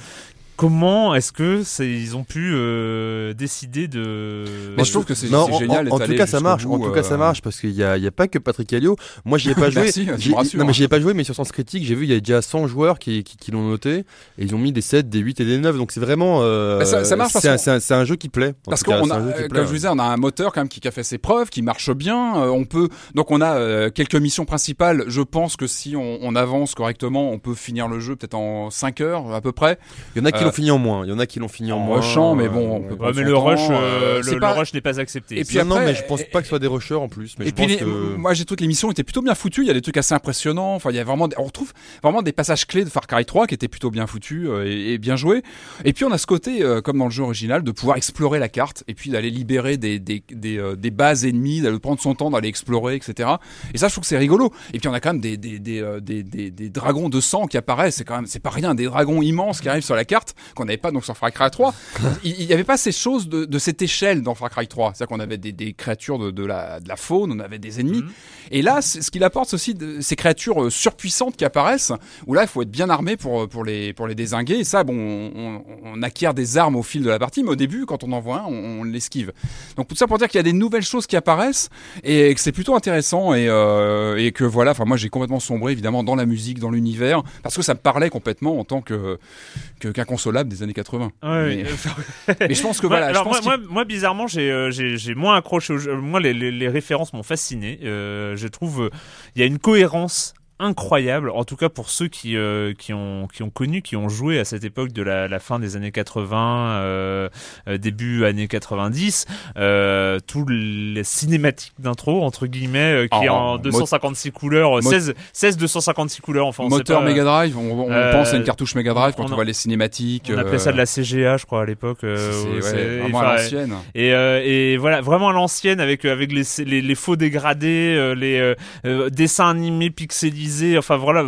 Speaker 1: comment est-ce que c'est, ils ont pu euh, décider de.
Speaker 2: Mais je trouve que c'est
Speaker 3: Non,
Speaker 2: c'est
Speaker 3: en-
Speaker 2: génial.
Speaker 3: En, tout cas, ça marche.
Speaker 2: bout,
Speaker 3: en tout cas, ça marche parce qu'il y a, pas que Patrick Helio. Moi, j'y ai pas joué.
Speaker 2: Merci,
Speaker 3: J'y-
Speaker 2: rassures.
Speaker 3: non, mais j'y ai pas joué, mais sur Sens Critique, j'ai vu, il y a déjà 100 joueurs qui, qui, qui l'ont noté et ils ont mis des 7, des 8 et des 9. Donc c'est vraiment. euh,
Speaker 2: Bah, ça- ça marche parce
Speaker 3: c'est un, c'est un- c'est un jeu qui plaît.
Speaker 2: Parce
Speaker 3: cas,
Speaker 2: qu'on a, euh,
Speaker 3: plaît,
Speaker 2: comme je vous
Speaker 3: ouais.
Speaker 2: disais, on a un moteur quand même qui, qui a fait ses preuves, qui marche bien. euh, on peut, donc on a euh, quelques missions principales. Je pense que si on, on avance correctement, on peut finir le jeu peut-être en 5 heures à peu près.
Speaker 3: Il y en a qui l'ont fini en moins. Il y en a qui l'ont fini en,
Speaker 2: en
Speaker 3: moins.
Speaker 2: rushant, mais bon, on
Speaker 3: euh,
Speaker 2: peut
Speaker 3: ouais.
Speaker 2: pas-
Speaker 1: Ouais, mais le rush,
Speaker 2: euh,
Speaker 1: euh, le,
Speaker 2: pas-
Speaker 1: le rush n'est pas accepté.
Speaker 2: Et puis
Speaker 3: Non, non,
Speaker 2: après,
Speaker 3: mais je pense pas que ce soit des rushers en plus. Mais
Speaker 2: et
Speaker 3: je
Speaker 2: puis
Speaker 3: pense
Speaker 2: les-
Speaker 3: que...
Speaker 2: moi j'ai trouvé que l'émission était plutôt bien foutue. Il y a des trucs assez impressionnants. Enfin, il y a vraiment, des- on retrouve vraiment des passages clés de Far Cry 3 qui étaient plutôt bien foutus et, bien joués. Et puis on a ce côté, comme dans le jeu original, de pouvoir explorer la carte et puis d'aller libérer des des, des, des bases ennemies, d'aller prendre son temps d'aller explorer, etc. Et ça, je trouve que c'est rigolo. Et puis on a quand même des des des, des, des, des dragons de sang qui apparaissent. C'est quand même, c'est pas rien, des dragons immenses qui arrivent sur la carte qu'on n'avait pas donc sur Far Cry 3. il il y avait pas ces choses de, de cette échelle dans Far Cry 3. C'est-à-dire qu'on avait des, des créatures de, de la de la faune, on avait des ennemis. Et là, ce qu'il apporte c'est aussi, de, ces créatures euh, surpuissantes qui apparaissent, où là, il faut être bien armé pour, pour, les, pour les désinguer. Et ça, bon, on, on acquiert des armes au fil de la partie, mais au début, quand on en voit un, on, on l'esquive. Donc tout ça pour dire qu'il y a des nouvelles choses qui apparaissent et que c'est plutôt intéressant et, euh, et que voilà, enfin moi j'ai complètement sombré évidemment dans la musique, dans l'univers, parce que ça me parlait complètement en tant que que- qu'inconsolable des années 80.
Speaker 1: Ouais,
Speaker 2: mais, mais je pense que voilà,
Speaker 1: alors
Speaker 2: je pense
Speaker 1: moi, moi, moi, bizarrement, j'ai euh, moins accroché au jeu. Moi, les, les, les références m'ont fasciné. Euh, je trouve euh, il y a une cohérence incroyable, en tout cas pour ceux qui euh, qui ont qui ont connu, qui ont joué à cette époque de la, la fin des années 80, euh, euh, début années 90, euh, tous les cinématiques d'intro entre guillemets qui est en
Speaker 2: mo-
Speaker 1: 256 couleurs, euh,
Speaker 2: mo-
Speaker 1: 16 16 256 couleurs. Enfin, on
Speaker 2: moteur Mega Drive, on, on pense à une cartouche Mega Drive quand
Speaker 1: on
Speaker 2: voit les cinématiques.
Speaker 1: On appelait ça de la CGA, je crois, à l'époque.
Speaker 2: c'est- ouais, vraiment à l'ancienne.
Speaker 1: Et, et voilà, vraiment à l'ancienne avec avec les, les, les faux dégradés, les dessins animés pixelisés. Enfin voilà.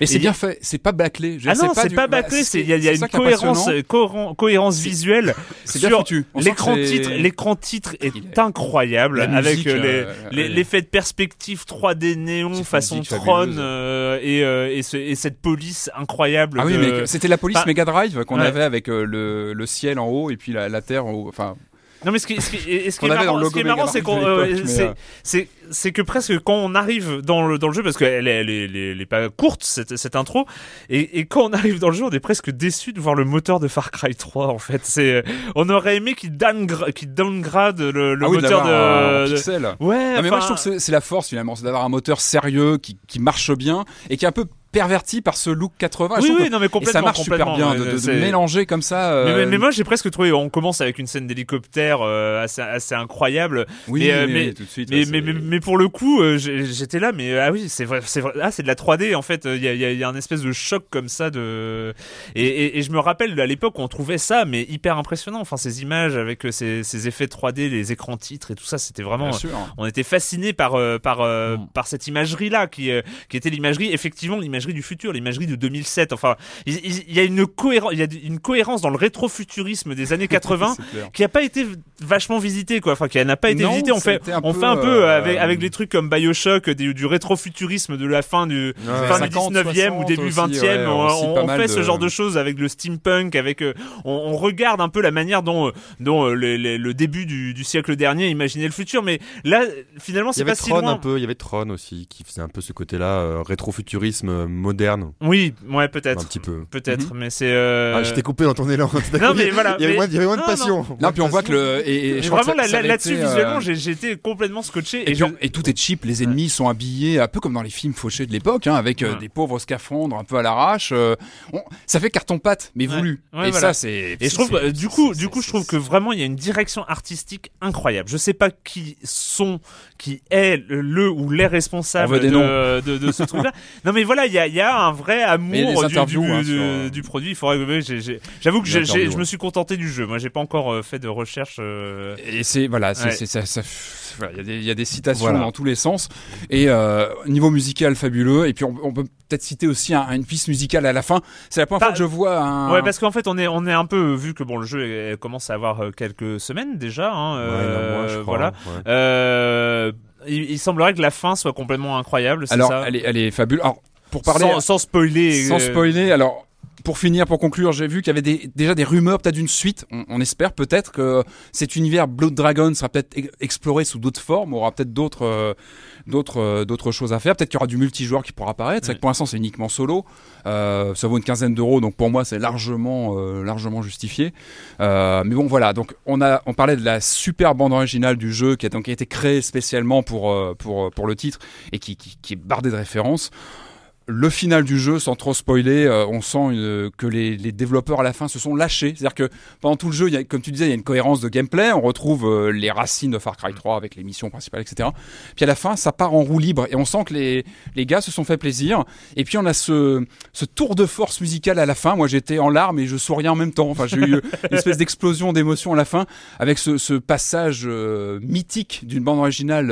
Speaker 2: Et c'est bien fait, c'est pas bâclé. Je
Speaker 1: Ah non, c'est pas
Speaker 2: bah,
Speaker 1: bâclé.
Speaker 2: c'est-
Speaker 1: Il y a, une cohérence, cohérence visuelle.
Speaker 2: C'est bien
Speaker 1: sur
Speaker 2: foutu.
Speaker 1: L'écran titre, l'écran titre est, incroyable avec euh,
Speaker 2: euh,
Speaker 1: l'effet de perspective 3D néon façon Tron euh, et, et, ce- et cette police incroyable.
Speaker 2: Ah oui, mais c'était la police Mega Drive qu'on avait avec le, ciel en haut et puis la, la terre en haut. Enfin,
Speaker 1: Non mais ce qui, ce qui- et ce qui
Speaker 2: Qu'on
Speaker 1: est marrant,
Speaker 2: le
Speaker 1: ce qui est
Speaker 2: logo
Speaker 1: marrant,
Speaker 2: Mega
Speaker 1: c'est qu'on, euh, que presque quand on arrive dans le dans le jeu, parce qu'elle est, elle est, elle est- elle est pas courte cette, cette intro, et, et quand on arrive dans le jeu, on est presque déçu de voir le moteur de Far Cry 3. En fait, c'est, euh, on aurait aimé qu'il downgrade, le, le
Speaker 2: Ah oui,
Speaker 1: moteur de, de-
Speaker 2: pixel.
Speaker 1: Ouais,
Speaker 2: Non, mais moi je trouve que c'est- c'est la force finalement, c'est d'avoir un moteur sérieux qui, qui marche bien et qui est un peu perverti par ce look 80. Je
Speaker 1: Oui, oui,
Speaker 2: que-
Speaker 1: non mais
Speaker 2: et
Speaker 1: complètement.
Speaker 2: ça marche super
Speaker 1: complètement,
Speaker 2: bien
Speaker 1: ouais,
Speaker 2: de, de- de
Speaker 1: c'est-
Speaker 2: mélanger comme ça. euh,
Speaker 1: Mais, mais- mais moi j'ai presque trouvé, on commence avec une scène d'hélicoptère euh, assez, assez incroyable.
Speaker 2: oui,
Speaker 1: mais, euh,
Speaker 2: oui,
Speaker 1: mais-
Speaker 2: oui, tout de suite.
Speaker 1: Mais,
Speaker 2: ouais,
Speaker 1: mais,
Speaker 2: c'est-
Speaker 1: mais, mais pour le coup, euh, j'étais là, mais ah oui, c'est vrai, c'est vrai, ah c'est de la 3D en fait. Il y a, il y a- il y a un espèce de choc comme ça de et, et, et je me rappelle à l'époque on trouvait ça mais hyper impressionnant. Enfin ces images avec ces, ces effets 3D, les écrans titres et tout ça, c'était vraiment.
Speaker 2: Bien sûr.
Speaker 1: On était fasciné par euh, par euh,
Speaker 2: Mm.
Speaker 1: par cette imagerie là qui euh, qui était l'imagerie effectivement l'imagerie du futur, l'imagerie de 2007. Enfin, il, y a une cohérence, il y a une cohérence dans le rétrofuturisme des années 80
Speaker 2: C'est clair.
Speaker 1: qui a pas été vachement visité quoi enfin qui n'a pas été
Speaker 2: Non,
Speaker 1: visité on fait on
Speaker 2: peu,
Speaker 1: fait un peu
Speaker 2: euh,
Speaker 1: avec avec des trucs comme BioShock du, du rétrofuturisme de la fin du
Speaker 3: Ouais.
Speaker 1: fin du
Speaker 2: 50,
Speaker 1: 19e ou début
Speaker 2: 60 aussi,
Speaker 1: 20e
Speaker 2: ouais,
Speaker 1: on, fait ce genre de choses avec le steampunk avec euh, on, regarde un peu la manière dont euh, dont euh, le début du, du siècle dernier imaginait le futur mais là finalement c'est pas si
Speaker 3: Tron
Speaker 1: loin
Speaker 3: un peu, il y avait Tron aussi qui faisait un peu ce côté-là, euh, rétrofuturisme euh, moderne,
Speaker 1: oui ouais
Speaker 3: un
Speaker 1: peut-être
Speaker 3: petit peu.
Speaker 1: peut-être mais c'est euh,
Speaker 3: Ah, je t'ai coupé dans ton élan.
Speaker 1: non mais voilà
Speaker 3: Il y avait
Speaker 1: mais-
Speaker 3: moins, il y avait moins de
Speaker 1: non,
Speaker 3: passion.
Speaker 2: Non, puis on voit que le et, et je
Speaker 1: vraiment là- là-dessus
Speaker 2: été, euh,
Speaker 1: visuellement j'ai j'ai été complètement scotché
Speaker 2: Et,
Speaker 1: et,
Speaker 2: puis,
Speaker 1: je-
Speaker 2: on- et tout est cheap, les ennemis sont habillés un peu comme dans les films fauchés de l'époque, hein, avec euh,
Speaker 1: Ouais.
Speaker 2: des pauvres scaphandres un peu à l'arrache. euh, on- ça fait carton pâte, mais voulu. Et ça, c'est.
Speaker 1: Et je trouve, euh, du coup, du coup, je trouve que vraiment il y a une direction artistique incroyable. Je sais pas qui sont, qui est le, ou les
Speaker 2: On
Speaker 1: responsables de, de, de ce truc-là. Non, mais voilà, il y a, il y a un vrai amour du, du,
Speaker 2: hein,
Speaker 1: du-
Speaker 2: sur-
Speaker 1: du produit. Il faudrait, j'avoue que je me suis contenté du jeu. Moi, j'ai pas encore euh, fait de recherche. euh,
Speaker 2: Et c'est voilà,
Speaker 1: Ouais.
Speaker 2: il y a des- il y, a des citations
Speaker 3: Voilà.
Speaker 2: dans tous les sens et euh, niveau musical fabuleux. Et puis on, on peut peut-être citer aussi un- une piste musicale à la fin. C'est la première
Speaker 1: Pas-
Speaker 2: fois que je vois un.
Speaker 1: Ouais, parce qu'en fait, on est, on est un peu vu que bon, le jeu euh, commence à avoir euh, quelques semaines déjà. Hein,
Speaker 3: Ouais,
Speaker 1: euh,
Speaker 3: mois, je crois,
Speaker 1: voilà. Euh, il, il semblerait que la fin soit complètement incroyable.
Speaker 2: Alors,
Speaker 1: ça?
Speaker 2: elle est, elle est fabuleuse. Alors, pour parler,
Speaker 1: sans, sans spoiler.
Speaker 2: sans
Speaker 1: euh,
Speaker 2: spoiler, alors. Pour finir, pour conclure, j'ai vu qu'il y avait des- déjà des rumeurs peut-être d'une suite. On, on espère peut-être que cet univers Blood Dragon sera peut-être e- exploré sous d'autres formes, aura peut-être d'autres euh, d'autres euh, d'autres choses à faire. Peut-être qu'il y aura du multijoueur qui pourra apparaître. C'est vrai que pour l'instant c'est uniquement solo. Euh, ça vaut une quinzaine d'euros, donc pour moi c'est largement largement justifié. Mais bon voilà, donc on a on parlait de la super bande originale du jeu qui a donc été créée spécialement pour pour pour le titre et qui, qui, qui est bardée de références le final du jeu, sans trop spoiler, euh, on sent une- que les, les développeurs à la fin se sont lâchés. C'est-à-dire que pendant tout le jeu, il y a, comme tu disais, il y a une cohérence de gameplay. On retrouve euh, les racines de Far Cry 3 avec les missions principales, etc. Puis à la fin, ça part en roue libre et on sent que les, les gars se sont fait plaisir. Et puis on a ce, ce tour de force musicale à la fin. Moi, j'étais en larmes et je souriais en même temps. Enfin, j'ai eu une espèce d'explosion d'émotion à la fin avec ce, ce passage euh, mythique d'une bande originale.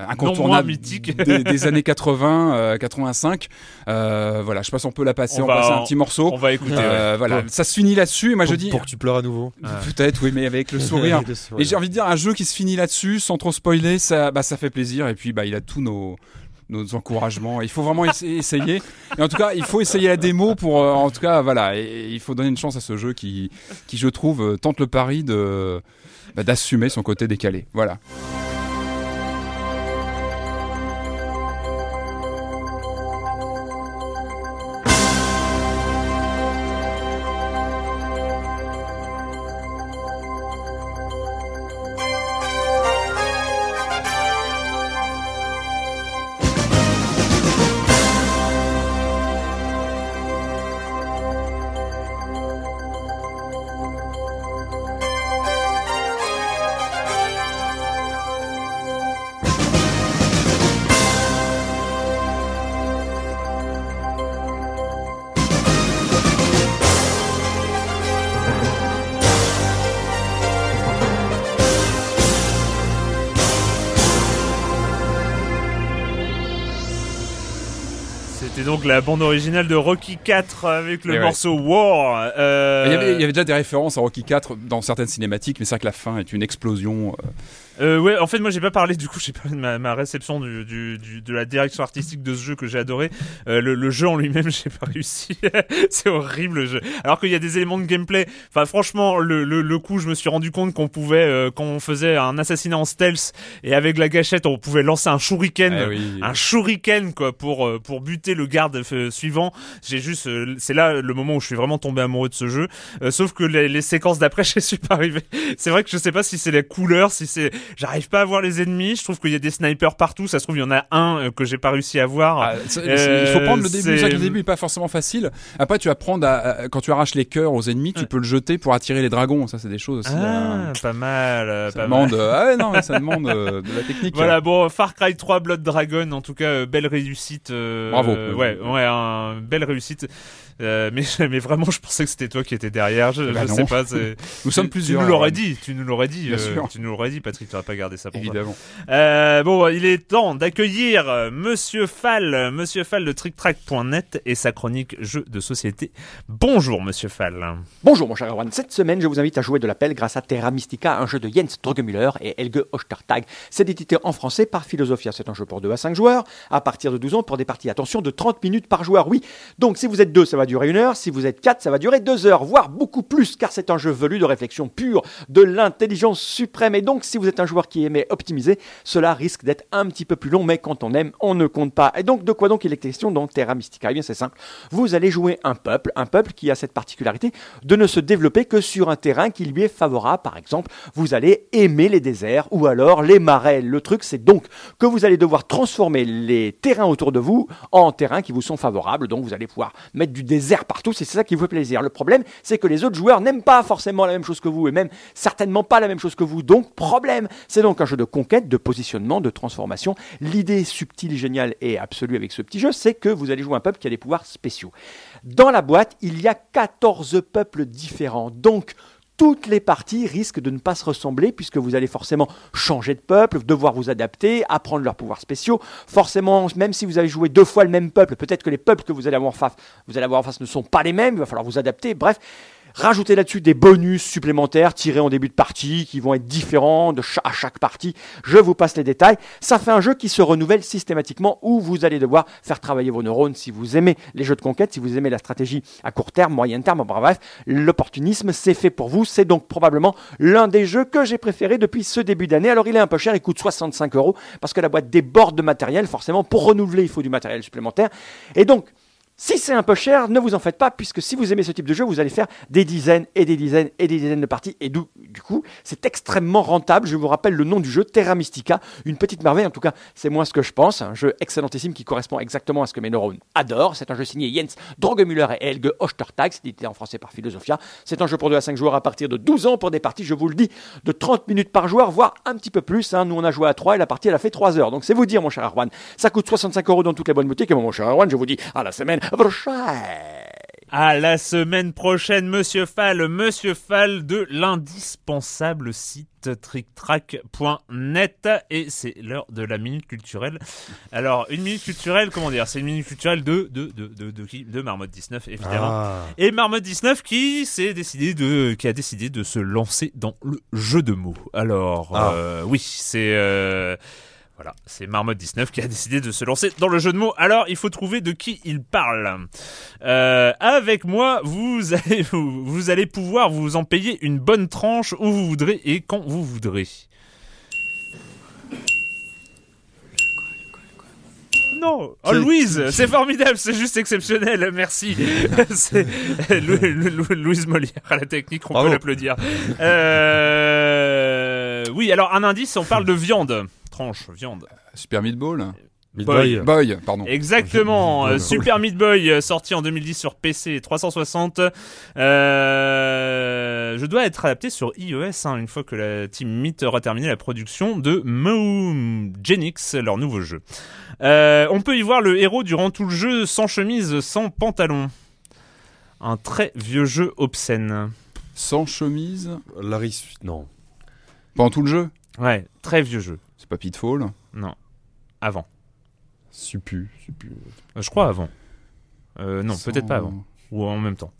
Speaker 2: Euh, incontournable
Speaker 1: mythique.
Speaker 2: des, des années 80, euh, 85. Euh, voilà, je sais pas si on peut la passer,
Speaker 1: On
Speaker 2: on,
Speaker 1: va-
Speaker 2: passe un petit morceau.
Speaker 1: On va écouter.
Speaker 2: Euh,
Speaker 1: ouais.
Speaker 2: voilà, ça se finit là-dessus. Et moi,
Speaker 3: pour,
Speaker 2: je dis
Speaker 3: pour que tu pleures à nouveau.
Speaker 2: peut-être, oui, mais avec le sourire.
Speaker 3: Le sourire.
Speaker 2: Et j'ai envie de dire, un jeu qui se finit là-dessus, sans trop spoiler, ça, bah, ça fait plaisir. Et puis, bah, il a tous nos nos encouragements. Il faut vraiment essa- essayer. Et en tout cas, il faut essayer la démo pour, euh, en tout cas, voilà. Et, et il faut donner une chance à ce jeu qui, qui je trouve, euh, tente le pari de, bah, d'assumer son côté décalé. Voilà.
Speaker 1: La bande originale de Rocky 4 avec le
Speaker 2: Eh ouais.
Speaker 1: morceau War. euh,
Speaker 2: Il y, avait, il y avait déjà des références à Rocky 4 dans certaines cinématiques, mais c'est vrai que la fin est une explosion. euh,
Speaker 1: Euh, ouais, en fait, moi, j'ai pas parlé. Du coup, j'ai parlé de ma, ma réception du, du, du- de la direction artistique de ce jeu que j'ai adoré. Euh, le, le jeu en lui-même, j'ai pas réussi. c'est horrible le jeu. Alors qu'il y a des éléments de gameplay. Enfin, franchement, le, le, le coup, je me suis rendu compte qu'on pouvait, euh, quand on faisait un assassinat en stealth et avec la gâchette, on pouvait lancer un shuriken,
Speaker 2: Ah oui.
Speaker 1: un shuriken quoi, pour euh, pour buter le garde euh, suivant. J'ai juste, euh, c'est là le moment où je suis vraiment tombé amoureux de ce jeu. Euh, sauf que les, les séquences d'après, je suis pas arrivé. C'est vrai que je sais pas si c'est la couleur, si c'est, j'arrive pas à voir les ennemis. Je trouve qu'il y a des snipers partout. Ça se trouve, il y en a un euh, que j'ai pas réussi à voir.
Speaker 2: Ah,
Speaker 1: Euh,
Speaker 2: il faut prendre le début.
Speaker 1: c'est-
Speaker 2: que le début est pas forcément facile. Après, tu vas prendre à- à- quand tu arraches les cœurs aux ennemis, tu peux le jeter pour attirer les dragons. Ça, c'est des choses aussi.
Speaker 1: Ah,
Speaker 2: euh,
Speaker 1: pas mal, euh,
Speaker 2: ça
Speaker 1: pas
Speaker 2: demande.
Speaker 1: mal.
Speaker 2: euh, ah non, mais ça demande euh, de la technique.
Speaker 1: Voilà, bon, Far Cry 3 Blood Dragon, en tout cas, euh, belle réussite. euh,
Speaker 2: Bravo.
Speaker 1: euh, ouais, ouais, un, belle réussite. Euh, mais, mais vraiment, je pensais que c'était toi qui étais derrière. Je,
Speaker 2: Bah
Speaker 1: je sais pas.
Speaker 2: Nous sommes plusieurs.
Speaker 1: Tu nous l'aurais dit. Tu nous l'aurais dit.
Speaker 2: Bien
Speaker 1: euh,
Speaker 2: sûr.
Speaker 1: Tu nous l'aurais dit, Patrick. Tu n'aurais pas gardé ça pour toi.
Speaker 2: Évidemment.
Speaker 1: Euh, bon, il est temps d'accueillir euh, Monsieur Fall, Monsieur Fall de TrickTrack.net et sa chronique jeux de société. Bonjour, Monsieur Fall.
Speaker 8: Bonjour mon cher Erwan, cette semaine je vous invite à jouer de la pelle grâce à Terra Mystica, un jeu de Jens Drogemüller et Helge Ostertag. C'est édité en français par Philosophia, c'est un jeu pour 2 à 5 joueurs, à partir de 12 ans pour des parties, attention, de 30 minutes par joueur, oui. Donc si vous êtes 2, ça va durer 1 heure, si vous êtes 4, ça va durer 2 heures, voire beaucoup plus, car c'est un jeu velu de réflexion pure, de l'intelligence suprême. Et donc si vous êtes un joueur qui aimait optimiser, cela risque d'être un petit peu plus long, mais quand on aime, on ne compte pas. Et donc de quoi donc il est question dans Terra Mystica? Eh bien c'est simple, vous allez jouer un peuple, un peuple qui a cette particularité de ne se développer que sur un terrain qui lui est favorable. Par exemple, vous allez aimer les déserts ou alors les marais. Le truc, c'est donc que vous allez devoir transformer les terrains autour de vous en terrains qui vous sont favorables. Donc vous allez pouvoir mettre du désert partout, c'est ça qui vous fait plaisir. Le problème, c'est que les autres joueurs n'aiment pas forcément la même chose que vous et même certainement pas la même chose que vous. Donc problème, c'est donc un jeu de conquête, de positionnement, de transformation. L'idée subtile, géniale et absolue avec ce petit jeu, c'est que vous allez jouer un peuple qui a des pouvoirs spéciaux. Dans la boîte, il y a 14 peuples différents. Donc, toutes les parties risquent de ne pas se ressembler puisque vous allez forcément changer de peuple, devoir vous adapter, apprendre leurs pouvoirs spéciaux. Forcément, même si vous avez joué deux fois le même peuple, peut-être que les peuples que vous allez avoir en face, vous allez avoir en face ne sont pas les mêmes, il va falloir vous adapter. Bref, Rajoutez là-dessus des bonus supplémentaires tirés en début de partie qui vont être différents de à chaque partie. Je vous passe les détails. Ça fait un jeu qui se renouvelle systématiquement où vous allez devoir faire travailler vos neurones si vous aimez les jeux de conquête, si vous aimez la stratégie à court terme, moyen terme, bref, l'opportunisme c'est fait pour vous. C'est donc probablement l'un des jeux que j'ai préféré depuis ce début d'année. Alors il est un peu cher, il coûte 65 euros parce que la boîte déborde de matériel. Forcément, pour renouveler, il faut du matériel supplémentaire. Et donc, si c'est un peu cher, ne vous en faites pas, puisque si vous aimez ce type de jeu, vous allez faire des dizaines et des dizaines et des dizaines de parties. Et du, du coup, c'est extrêmement rentable. Je vous rappelle le nom du jeu, Terra Mystica, une petite merveille. En tout cas, c'est moi ce que je pense. Un jeu excellentissime qui correspond exactement à ce que mes neurones adorent. C'est un jeu signé Jens Drogemüller et Helge Ostertag. C'est édité en français par Philosophia. C'est un jeu pour 2 à 5 joueurs à partir de 12 ans pour des parties, je vous le dis, de 30 minutes par joueur, voire un petit peu plus. hein. Nous, on a joué à 3 et la partie, elle a fait 3 heures. Donc, c'est vous dire, mon cher Arwan. Ça coûte 65 euros dans toutes les bonnes boutiques. Et mon cher Arwan, je vous dis à la semaine.
Speaker 1: À la semaine prochaine, Monsieur Fall, Monsieur Fall de l'indispensable site tricktrack.net et c'est l'heure de la minute culturelle. Alors, une minute culturelle, comment dire? C'est une minute culturelle de de de de de qui? De Marmotte 19 évidemment.
Speaker 3: Ah.
Speaker 1: Et Marmotte 19 qui s'est décidé de qui a décidé de se lancer dans le jeu de mots. Alors,
Speaker 3: Ah.
Speaker 1: euh, oui, c'est euh, voilà, c'est Marmotte 19 qui a décidé de se lancer dans le jeu de mots. Alors, il faut trouver de qui il parle. Euh, avec moi, vous allez, vous, vous allez pouvoir vous en payer une bonne tranche où vous voudrez et quand vous voudrez. Non, oh Louise, c'est formidable, c'est juste exceptionnel, merci. Lou- Louise Molière à la technique, on
Speaker 3: Bravo.
Speaker 1: peut l'applaudir. Euh... Oui, alors un indice, on parle de viande, tranche, viande.
Speaker 2: Super Meat Ball
Speaker 3: Meat
Speaker 1: Boy.
Speaker 3: Boy.
Speaker 2: Boy, pardon.
Speaker 1: Exactement,
Speaker 3: Meat
Speaker 1: euh. Super Meat Boy euh, sorti en 2010 sur PC et 360. Euh, je dois être adapté sur iOS hein, une fois que la team Meat aura terminé la production de Genix, leur nouveau jeu. Euh, on peut y voir le héros durant tout le jeu sans chemise, sans pantalon. Un très vieux jeu obscène.
Speaker 2: Sans chemise
Speaker 3: Larry, non.
Speaker 2: pendant tout le jeu?
Speaker 1: Ouais, très vieux jeu.
Speaker 2: Pas Pitfall.
Speaker 1: Non, avant.
Speaker 3: Suppu, suppu.
Speaker 1: Euh, Je crois avant. Euh, non,
Speaker 2: Sans-
Speaker 1: peut-être pas avant. Ou en même temps.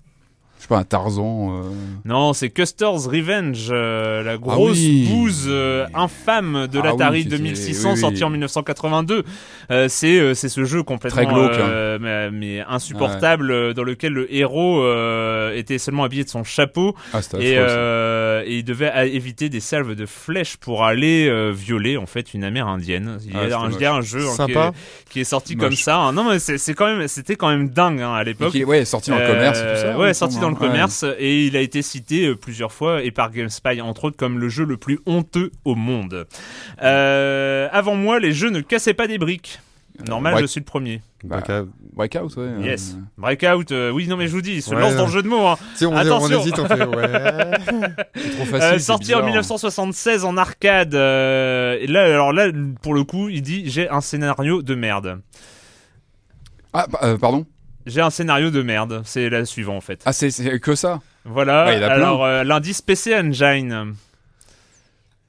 Speaker 2: Je sais pas, un Tarzan. euh,
Speaker 1: Non, c'est Custer's Revenge, euh, la grosse
Speaker 2: oui.
Speaker 1: bouse euh, infâme de
Speaker 2: Ah
Speaker 1: l'Atari
Speaker 2: oui, qui était-
Speaker 1: 2600
Speaker 2: oui, oui.
Speaker 1: sorti en 1982. Euh, c'est euh, c'est ce jeu complètement
Speaker 2: Très glauque, hein.
Speaker 1: euh, mais, mais insupportable dans lequel le héros euh, était seulement habillé de son chapeau
Speaker 2: Ah,
Speaker 1: et, euh, il devait a- éviter des salves de flèches pour aller euh, violer en fait une amérindienne. Il y
Speaker 2: Ah,
Speaker 1: a un, jeu hein, qui,
Speaker 3: Sympa.
Speaker 1: est, qui est sorti
Speaker 2: Moche.
Speaker 1: comme ça. hein. Non mais c'est quand même c'était quand même dingue hein, à l'époque.
Speaker 2: qui est- ouais, sorti dans le commerce et tout ça.
Speaker 1: Ouais, sorti
Speaker 2: semble,
Speaker 1: dans le
Speaker 2: hein. Ouais.
Speaker 1: commerce et il a été cité euh, plusieurs fois et par GameSpy entre autres comme le jeu le plus honteux au monde. Euh, avant moi, les jeux ne cassaient pas des briques. Normal,
Speaker 2: Break-
Speaker 1: je suis le premier.
Speaker 2: Bah,
Speaker 3: Breakout.
Speaker 2: Breakout, ouais. euh,
Speaker 1: Yes. Breakout, euh, oui, non mais je vous dis, il se
Speaker 3: Ouais,
Speaker 1: lance dans le jeu de mots. Hein.
Speaker 3: On, on
Speaker 1: Attention.
Speaker 3: hésite, on fait ouais.
Speaker 2: C'est trop
Speaker 1: Euh,
Speaker 2: facile.
Speaker 1: sorti en
Speaker 2: bizarre.
Speaker 1: 1976 en arcade. euh, et là, alors là, pour le coup, il dit j'ai un scénario de merde.
Speaker 2: Ah, bah, euh, pardon?
Speaker 1: J'ai un scénario de merde. C'est la suivante en fait.
Speaker 2: Ah, c'est- que ça?
Speaker 1: Voilà.
Speaker 2: Ouais, il y en a plein.
Speaker 1: alors euh, l'indice PC Engine.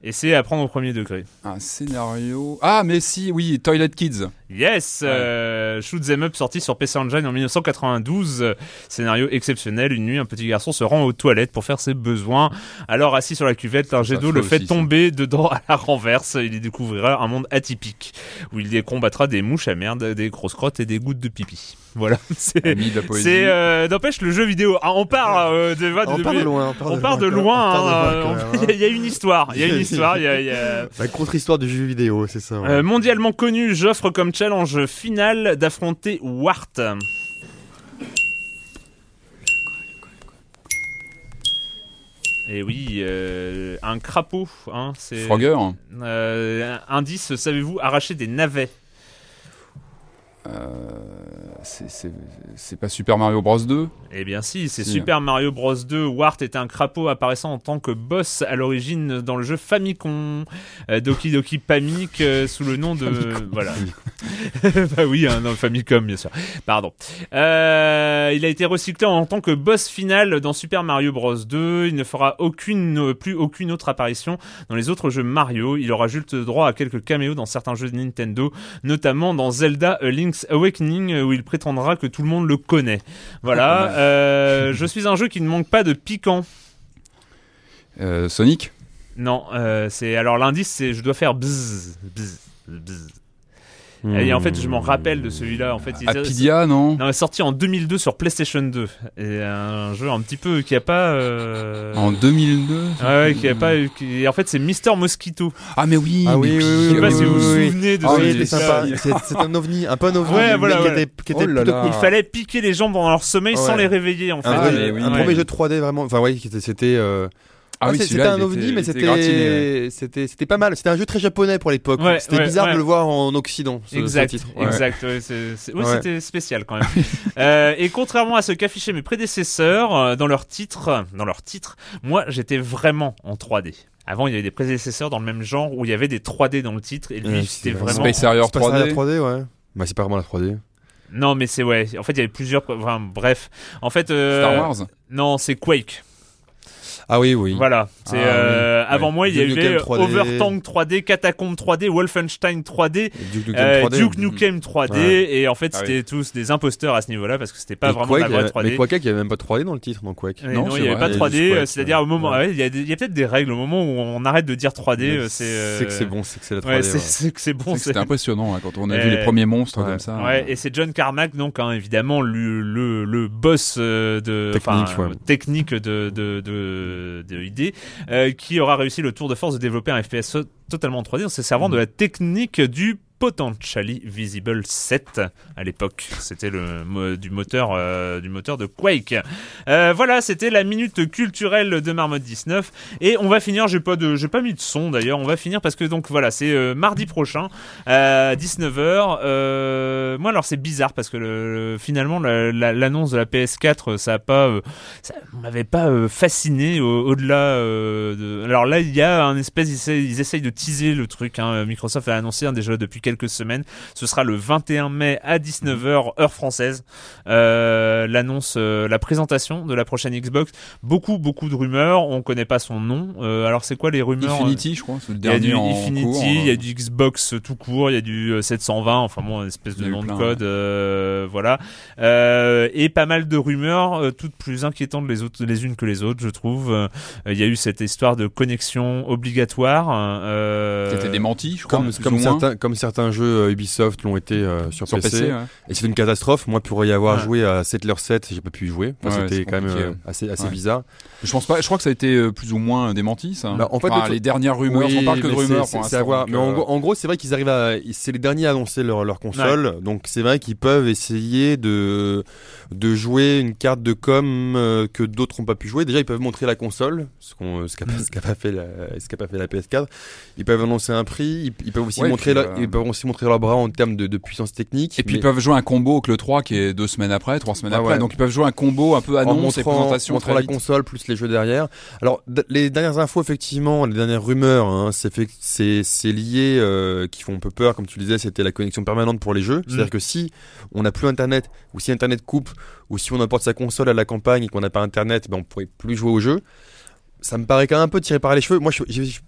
Speaker 1: Et c'est à prendre au premier degré.
Speaker 2: Un scénario. Ah, mais si, oui, Toilet Kids.
Speaker 1: Yes,
Speaker 2: Ouais.
Speaker 1: euh, Shoot 'em Up sorti sur PC Engine en 1992. Euh, Scénario exceptionnel. Une nuit, un petit garçon se rend aux toilettes pour faire ses besoins. Alors assis sur la cuvette, un jet d'eau le fait
Speaker 2: aussi, ça.
Speaker 1: tomber dedans à la renverse. Il y découvrira un monde atypique où il combattra des mouches à merde, des grosses crottes et des gouttes de pipi. Voilà. C'est.
Speaker 2: Ami de la poésie.
Speaker 1: C'est euh, n'empêche le jeu vidéo. Ah, on part euh, de, de-
Speaker 3: On
Speaker 1: de-
Speaker 3: part de loin.
Speaker 1: On part de loin.
Speaker 3: on part de
Speaker 1: Il y a une histoire. Il y a une histoire. Il y a- y a...
Speaker 3: La contre-histoire du jeu vidéo, c'est ça. ouais.
Speaker 1: Euh, mondialement connu, j'offre comme challenge final d'affronter Wart. Et oui, euh, un crapaud, hein, c'est.
Speaker 2: Frogger.
Speaker 1: Euh, indice, savez-vous arracher des navets?
Speaker 2: Euh, c'est- pas Super Mario Bros 2
Speaker 1: Eh bien si, c'est
Speaker 2: Si.
Speaker 1: Super Mario Bros 2. Wart est un crapaud apparaissant en tant que boss à l'origine dans le jeu Famicom. Euh, Doki Doki Pamic euh, sous le nom de... Voilà. bah oui, hein, non, Famicom bien sûr. Pardon. Euh, il a été recyclé en tant que boss final dans Super Mario Bros 2. Il ne fera aucune, euh, plus aucune autre apparition dans les autres jeux Mario. Il aura juste droit à quelques caméos dans certains jeux de Nintendo, notamment dans Zelda A Link's Awakening où il prétendra que tout le monde le connaît. Voilà. Euh, je suis un jeu qui ne manque pas de piquant.
Speaker 2: Euh, Sonic?
Speaker 1: Non, euh, c'est alors l'indice c'est je dois faire bzzz bzzz bzzz. Et en fait, je m'en rappelle de celui-là. En fait, il-
Speaker 2: Apidia, non
Speaker 1: non, il est sorti en 2002 sur PlayStation 2. Et un jeu un petit peu qui a pas. euh,
Speaker 2: En 2002
Speaker 1: Ouais, ouais, qui a pas. Qui... En fait, c'est Mister Mosquito.
Speaker 2: Ah, mais oui
Speaker 3: Ah oui,
Speaker 2: mais
Speaker 3: oui,
Speaker 1: Je
Speaker 3: oui,
Speaker 1: sais pas
Speaker 3: oui,
Speaker 1: si vous vous
Speaker 3: oui, oui.
Speaker 1: souvenez de
Speaker 3: Ah
Speaker 1: ce
Speaker 3: oui,
Speaker 1: jeu.
Speaker 3: c'était sympa. C'est c'est un ovni, un peu un ovni.
Speaker 1: Ouais, voilà,
Speaker 3: qui
Speaker 1: voilà.
Speaker 3: était, qui était
Speaker 2: Oh là
Speaker 3: plutôt
Speaker 2: là.
Speaker 3: cool.
Speaker 1: Il fallait piquer les gens pendant leur sommeil sans
Speaker 3: Ouais.
Speaker 1: les réveiller, en fait.
Speaker 3: Un,
Speaker 2: Ah,
Speaker 3: vrai-
Speaker 2: mais oui,
Speaker 3: un
Speaker 1: Ouais.
Speaker 3: premier jeu 3D vraiment. Enfin, ouais, qui était- c'était. euh,
Speaker 2: Ah oui,
Speaker 3: c'était un ovni,
Speaker 2: était-
Speaker 3: mais c'était c'était c'était pas mal. C'était un jeu très japonais pour l'époque.
Speaker 1: Ouais,
Speaker 3: c'était
Speaker 1: ouais,
Speaker 3: bizarre
Speaker 1: ouais.
Speaker 3: de le voir en Occident. Ce, ce
Speaker 1: exact,
Speaker 3: titre. Ouais.
Speaker 1: exact. ouais, ouais,
Speaker 3: Ouais.
Speaker 1: C'était spécial quand même. Euh, et contrairement à ce qu'affichaient mes prédécesseurs euh, dans leur titre, dans leur titre, moi j'étais vraiment en 3D. Avant, il y avait des prédécesseurs dans le même genre où il y avait des 3D dans le titre et lui c'était vraiment.
Speaker 2: Space Harrier
Speaker 3: C'est pas ça, la
Speaker 2: 3D
Speaker 3: 3D, ouais. Bah, c'est pas vraiment la 3D.
Speaker 1: Non, mais c'est ouais. En fait, il y avait plusieurs. Enfin, bref. En fait, euh,
Speaker 2: Star Wars
Speaker 1: Non, c'est Quake.
Speaker 3: Ah oui, oui.
Speaker 1: Voilà. C'est
Speaker 2: Ah,
Speaker 1: euh,
Speaker 2: oui.
Speaker 1: avant
Speaker 2: Ouais.
Speaker 1: moi, il y avait
Speaker 3: Nukem 3D.
Speaker 1: Overtank 3D, Catacomb 3D, Wolfenstein 3D,
Speaker 3: Duke Nukem
Speaker 1: euh,
Speaker 3: 3D.
Speaker 1: Duke Nukem 3D,
Speaker 3: Ouais.
Speaker 1: et en fait,
Speaker 2: Ah
Speaker 1: c'était tous des imposteurs à ce niveau-là parce que c'était pas
Speaker 3: Et
Speaker 1: vraiment
Speaker 3: Quake,
Speaker 1: la vraie
Speaker 3: il y avait-
Speaker 1: 3D.
Speaker 3: Mais Quake, il y avait même pas de 3D dans le titre, dans Quake?
Speaker 2: Non,
Speaker 1: non,
Speaker 2: c'est
Speaker 1: il n'y avait
Speaker 2: vrai,
Speaker 1: pas de
Speaker 3: il y a
Speaker 1: 3D,
Speaker 3: juste
Speaker 1: euh,
Speaker 3: Quake,
Speaker 1: c'est-à-dire au moment, il y, a y peut-être des règles au moment où on arrête de dire 3D, euh, c'est. euh,
Speaker 3: C'est que c'est bon, c'est que c'est la 3D.
Speaker 1: Ouais, c'est- que c'est bon.
Speaker 2: C'était impressionnant hein, quand on a
Speaker 1: Euh,
Speaker 2: vu les premiers monstres comme ça.
Speaker 1: Ouais, et c'est John Carmack, donc hein, évidemment le, boss euh, de
Speaker 3: Technique,
Speaker 1: enfin,
Speaker 3: ouais.
Speaker 1: technique de de de, de ID, euh, qui aura réussi le tour de force de développer un FPS totalement en 3D en se servant de la technique du Potentially Visible 7 à l'époque. C'était le du moteur euh, du moteur de Quake. Euh, voilà, c'était la minute culturelle de Marmot 19 et on va finir. J'ai pas de j'ai pas mis de son d'ailleurs. On va finir parce que donc voilà, c'est euh, mardi prochain à 19h. Euh, moi alors c'est bizarre parce que le, le- finalement la- la- l'annonce de la PS4 ça a pas ça m'avait pas fasciné au- au-delà de alors là il y a un espèce ils essayent, de teaser le truc hein. Microsoft a annoncé hein, déjà depuis quelques quelques semaines. Ce sera le 21 mai à 19h heure française. Euh, L'annonce, euh, la présentation de la prochaine Xbox. Beaucoup, beaucoup de rumeurs. On connaît pas son nom. Euh, alors c'est quoi les rumeurs
Speaker 2: Infinity, je crois, c'est le
Speaker 1: Il y a du
Speaker 2: en
Speaker 1: Infinity,
Speaker 2: cours.
Speaker 1: il y a du Xbox tout court, il y a du euh, 720, enfin bon, une espèce de nom de code, euh, voilà. Euh, et pas mal de rumeurs, toutes plus inquiétantes les, autres, les unes que les autres, je trouve. Euh, Il y a eu cette histoire de connexion obligatoire. Euh,
Speaker 2: Qui a été démenti, je crois.
Speaker 3: Comme,
Speaker 2: plus
Speaker 3: comme
Speaker 2: ou moins.
Speaker 3: certains, comme certains jeux euh, Ubisoft l'ont été euh, sur,
Speaker 2: Sur
Speaker 3: PC,
Speaker 2: PC, ouais.
Speaker 3: et c'est une catastrophe. Moi, pour y avoir
Speaker 1: Ouais.
Speaker 3: joué à Settler 7, j'ai pas pu y jouer. Enfin,
Speaker 2: Ouais,
Speaker 3: C'était quand même euh, assez, bizarre.
Speaker 2: Je pense pas. Je crois que ça a été plus ou moins démenti, ça.
Speaker 3: Bah, en fait,
Speaker 2: Enfin,
Speaker 3: le-
Speaker 2: les dernières rumeurs.
Speaker 3: Oui,
Speaker 2: on parle que de rumeurs
Speaker 3: c'est- à voir. Mais en, gros- c'est vrai qu'ils arrivent à. C'est les derniers à annoncer leur, leur console. Donc c'est vrai qu'ils peuvent essayer de, de jouer une carte de com que d'autres n'ont pas pu jouer. Déjà, ils peuvent montrer la console, ce qu'on- ce qu'a pas, fait la, ce qu'a pas fait la PS4. Ils peuvent annoncer un prix. Ils, ils peuvent aussi montrer,
Speaker 2: puis,
Speaker 3: leur- ils peuvent aussi montrer leur bras en termes de, de puissance technique.
Speaker 2: Et puis
Speaker 3: mais-
Speaker 2: ils peuvent jouer un combo avec le 3 qui est deux semaines après, trois semaines
Speaker 3: Ah
Speaker 2: après.
Speaker 3: ouais.
Speaker 2: Donc ils peuvent jouer un combo un peu
Speaker 3: en
Speaker 2: annonce et
Speaker 3: montrant,
Speaker 2: présentation
Speaker 3: montrant
Speaker 2: très
Speaker 3: la console plus les jeux derrière. Alors les dernières infos effectivement, les dernières rumeurs, hein, c'est fait- c'est c'est lié euh, qui font un peu peur comme tu le disais, c'était la connexion permanente pour les jeux. C'est-à-dire
Speaker 1: Mm.
Speaker 3: que si on n'a plus internet ou si internet coupe ou si on apporte sa console à la campagne et qu'on n'a pas internet, ben on pourrait plus jouer au jeu. Ça me paraît quand même un peu tiré par les cheveux. Moi,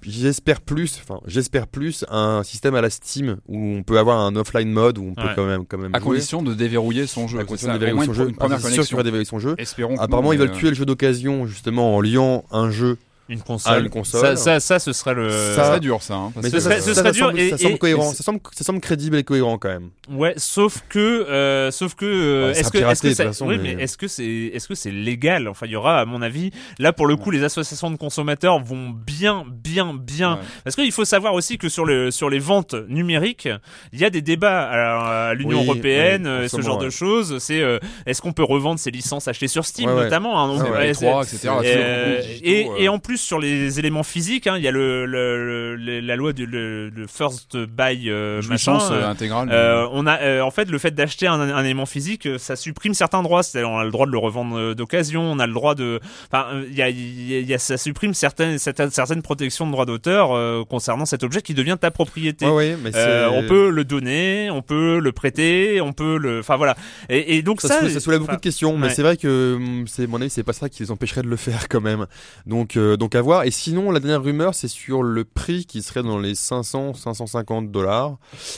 Speaker 3: j'espère plus, enfin, j'espère plus un système à la Steam où on peut avoir un offline mode où on peut
Speaker 1: Ouais.
Speaker 3: quand même, quand même
Speaker 2: À
Speaker 3: jouer.
Speaker 2: condition de déverrouiller son jeu.
Speaker 3: À condition
Speaker 2: ça,
Speaker 3: de déverrouiller son jeu.
Speaker 2: Une première
Speaker 3: Ah, sûr
Speaker 2: connexion.
Speaker 3: va déverrouiller son jeu.
Speaker 2: Espérons.
Speaker 3: Apparemment,
Speaker 2: non,
Speaker 3: ils veulent
Speaker 2: mais,
Speaker 3: tuer le jeu d'occasion justement en liant un jeu
Speaker 1: une console.
Speaker 3: à une console.
Speaker 1: Ça, ça, ça, ce serait le.
Speaker 3: Ça-
Speaker 2: Ça serait dur, ça. hein,
Speaker 3: Mais
Speaker 1: Ce serait- ce
Speaker 3: ça,
Speaker 1: serait
Speaker 3: ça
Speaker 1: dur
Speaker 3: semble-
Speaker 1: et-
Speaker 3: ça semble
Speaker 1: et-
Speaker 3: cohérent,
Speaker 1: et-
Speaker 3: ça semble, ça semble crédible et cohérent quand même.
Speaker 1: Ouais, sauf que, euh, sauf que, euh,
Speaker 3: Ouais,
Speaker 1: est-ce que, est-ce que
Speaker 3: de
Speaker 1: ça-
Speaker 3: toute façon,
Speaker 1: oui,
Speaker 3: mais-
Speaker 1: mais est-ce que c'est, est-ce que c'est légal? Enfin, il y aura, à mon avis, là pour le coup, les associations de consommateurs vont bien, bien, bien.
Speaker 2: Ouais.
Speaker 1: Parce qu'il faut savoir aussi que sur le, sur les ventes numériques, il y a des débats à, à l'Union
Speaker 3: Oui,
Speaker 1: européenne,
Speaker 3: oui,
Speaker 1: euh, ce genre de choses. C'est, euh, est-ce qu'on peut revendre ces licences achetées sur Steam,
Speaker 3: Ouais, ouais.
Speaker 1: notamment hein,
Speaker 3: Ah
Speaker 1: donc,
Speaker 3: ouais,
Speaker 1: ouais,
Speaker 2: les
Speaker 1: c'est-
Speaker 2: 3, etc.
Speaker 1: euh,
Speaker 2: tous les groupes
Speaker 1: et, en plus sur les éléments physiques, hein, il y a le, le, le- la loi du le, first buy euh, machin. euh,
Speaker 2: euh, intégrale.
Speaker 1: euh, on a en fait le fait d'acheter un, un élément physique, ça supprime certains droits. C'est-à-dire on a le droit de le revendre d'occasion, on a le droit de, enfin, il y a, il y ça supprime certaines certaines, certaines protections de droits d'auteur concernant cet objet qui devient ta propriété.
Speaker 3: Mais
Speaker 1: on peut le donner, on peut le prêter, on peut le, enfin voilà. Et, et donc
Speaker 3: ça,
Speaker 1: ça,
Speaker 3: soulève, ça soulève beaucoup de questions, mais
Speaker 1: ouais.
Speaker 3: c'est vrai que hum, c'est mon avis, c'est pas ça qui les empêcherait de le faire quand même. Donc, euh, donc à voir. Et sinon, la dernière rumeur, c'est sur le prix qui serait dans les 500, 550 dollars.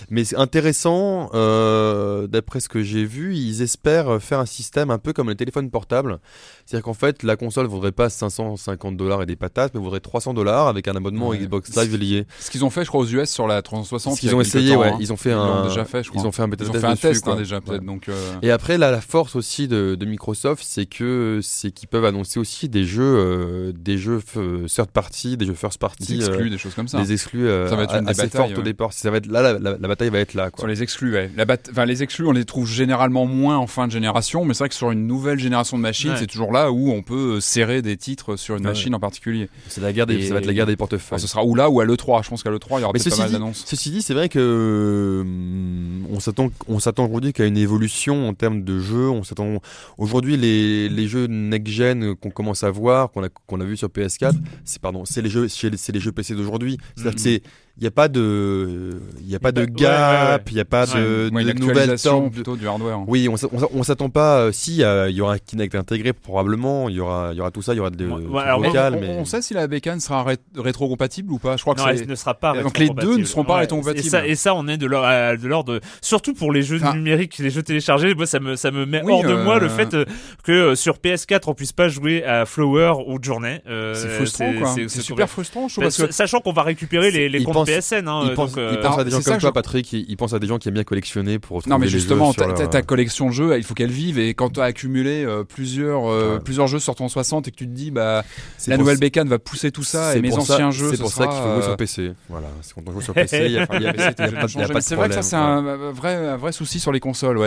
Speaker 3: Mais c'est intéressant, euh, d'après ce que j'ai vu, ils espèrent faire un système un peu comme les téléphones portables. C'est-à-dire qu'en fait, la console vaudrait pas 550 dollars et des patates, mais vaudrait 300 dollars avec un abonnement
Speaker 2: Ouais.
Speaker 3: Xbox Live lié.
Speaker 2: Ce qu'ils ont fait, je crois, aux US sur la 360.
Speaker 3: Ce qu'ils ont essayé,
Speaker 2: temps,
Speaker 3: ouais.
Speaker 2: hein.
Speaker 3: Ils ont fait
Speaker 2: Ils
Speaker 3: un,
Speaker 2: déjà fait, je crois.
Speaker 3: ils ont fait un bêta test
Speaker 2: un
Speaker 3: dessus,
Speaker 2: test hein, déjà, peut-être.
Speaker 3: Ouais.
Speaker 2: Donc, euh,
Speaker 3: Et après, là, la force aussi de, de Microsoft, c'est que c'est qu'ils peuvent annoncer aussi des jeux, euh, des jeux third party, des jeux first party,
Speaker 2: des exclus,
Speaker 3: euh,
Speaker 2: des choses comme ça.
Speaker 3: des exclus euh,
Speaker 2: Ça va être une des
Speaker 3: assez
Speaker 2: batailles,
Speaker 3: fortes au départ. Ça va être là, la, la- la bataille va être là. Quoi.
Speaker 2: Sur les exclus, ouais. La bat- enfin, les exclus, on les trouve généralement moins en fin de génération, mais c'est vrai que sur une nouvelle génération de machines,
Speaker 1: Ouais.
Speaker 2: c'est toujours là où on peut euh, serrer des titres sur une
Speaker 3: Ouais.
Speaker 2: machine en particulier.
Speaker 3: C'est la guerre des,
Speaker 2: Et-
Speaker 3: ça va être la guerre des portefeuilles.
Speaker 2: Enfin, ce sera ou là ou à l'E3. Je pense qu'à l'E3, il y aura peut-être pas
Speaker 3: ceci
Speaker 2: mal
Speaker 3: dit,
Speaker 2: d'annonces.
Speaker 3: ceci dit, c'est vrai que hum, on s'attend, on s'attend aujourd'hui qu'à une évolution en termes de jeux. On s'attend aujourd'hui les, les jeux next gen qu'on commence à voir, qu'on a qu'on a vu sur PS4, c'est pardon, c'est les jeux, c'est les, jeux PC d'aujourd'hui. C'est-à-dire
Speaker 1: Mhm.
Speaker 3: que c'est, il y a pas de, il y a pas de gap, il y a pas de,
Speaker 2: Ouais, actualisation
Speaker 3: temps-
Speaker 2: plutôt du hardware.
Speaker 3: Oui, on on s'a- on s'attend pas. euh, si euh, il y aura un Kinect intégré, probablement, il y aura, il y aura tout ça, il y aura de,
Speaker 1: Ouais,
Speaker 3: du
Speaker 1: ouais, alors,
Speaker 3: vocal,
Speaker 2: on,
Speaker 3: mais
Speaker 2: on sait si la bécane sera ré- rétro-compatible ou pas. Je crois que
Speaker 1: Non,
Speaker 2: c'est.
Speaker 1: elle ne sera pas
Speaker 2: Donc les deux ne seront pas
Speaker 1: Ouais.
Speaker 2: rétrocompatibles.
Speaker 1: Et ça, et ça, on est de l'ordre, euh, de l'ordre, surtout pour les jeux
Speaker 2: Enfin-
Speaker 1: numériques, les jeux téléchargés. Moi, ça me, ça me met
Speaker 2: Oui,
Speaker 1: hors de
Speaker 2: euh,
Speaker 1: moi le fait euh, que euh, sur PS4 on puisse pas jouer à Flower ou Journey. Euh,
Speaker 2: C'est frustrant, quoi.
Speaker 1: c'est-
Speaker 2: super frustrant, je trouve, parce que
Speaker 1: Sachant qu'on va récupérer les,
Speaker 3: pense-
Speaker 1: PSN. Hein,
Speaker 3: il pense,
Speaker 1: euh,
Speaker 3: il pense
Speaker 2: alors,
Speaker 3: à des gens comme
Speaker 2: je-
Speaker 3: toi, Patrick. Il, il pense à des gens qui aiment bien collectionner pour retrouver
Speaker 2: Non mais
Speaker 3: les
Speaker 2: justement,
Speaker 3: jeux sur
Speaker 2: ta,
Speaker 3: leur-
Speaker 2: ta collection de jeux, il faut qu'elle vive et quand tu as accumulé euh, plusieurs euh,
Speaker 3: Ouais.
Speaker 2: plusieurs jeux sur ton 60 et que tu te dis bah
Speaker 3: C'est
Speaker 2: la nouvelle bécane va pousser tout ça et mes anciens jeux
Speaker 3: C'est
Speaker 2: ce
Speaker 3: pour ça qu'il faut jouer
Speaker 2: euh,
Speaker 3: sur PC. Voilà, c'est quand on joue sur PC, il y a, pas de
Speaker 2: c'est vrai que ça c'est un euh, vrai souci sur les consoles,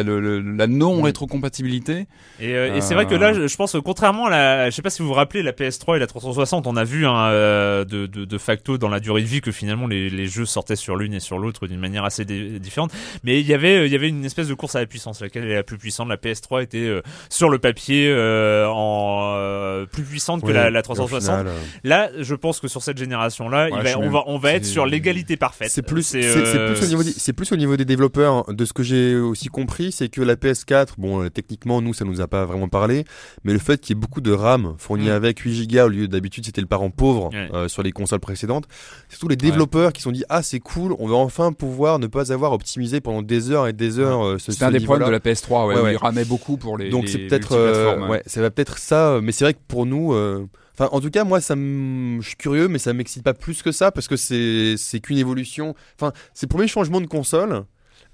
Speaker 2: la non rétrocompatibilité.
Speaker 1: Et, euh, c'est vrai que là, je, pense, euh, contrairement à la, je sais pas si vous vous rappelez, la PS3 et la 360, on a vu hein, euh, de, de, de facto dans la durée de vie que finalement les, les, les jeux sortaient sur l'une et sur l'autre d'une manière assez différente. Mais il y avait, il y avait une espèce de course à la puissance, laquelle est la plus puissante? La PS3 était euh, sur le papier euh, en euh, plus puissante que la, la
Speaker 3: et au
Speaker 1: 360.
Speaker 3: final, euh,
Speaker 1: Là, je pense que sur cette génération-là,
Speaker 2: Ouais,
Speaker 1: on va, on va être sur l'égalité parfaite.
Speaker 3: C'est plus, c'est,
Speaker 1: euh,
Speaker 3: plus au niveau des, c'est plus au niveau des développeurs. De ce que j'ai aussi compris, c'est que la PS4, bon, euh, techniquement, nous, ça nous a pas vraiment parlé, mais le fait qu'il y ait beaucoup de RAM fourni
Speaker 1: Mm.
Speaker 3: avec 8 Go au lieu d'habitude c'était le parent pauvre
Speaker 1: Ouais.
Speaker 3: euh, sur les consoles précédentes, c'est tous les développeurs qui se sont dit ah c'est cool, on va enfin pouvoir ne pas avoir optimisé pendant des heures et des heures euh, ce,
Speaker 2: C'était
Speaker 3: ce
Speaker 2: un des problèmes de la PS3, ouais,
Speaker 3: Ouais,
Speaker 2: où
Speaker 3: ouais.
Speaker 2: il ramait beaucoup pour les.
Speaker 3: Donc c'est peut-être, euh, ouais, ça va peut-être ça. euh, Mais c'est vrai que pour nous, enfin, en tout cas, moi, ça je suis curieux, mais ça m'excite pas plus que ça parce que c'est, c'est qu'une évolution. Enfin, c'est le premier changement de console.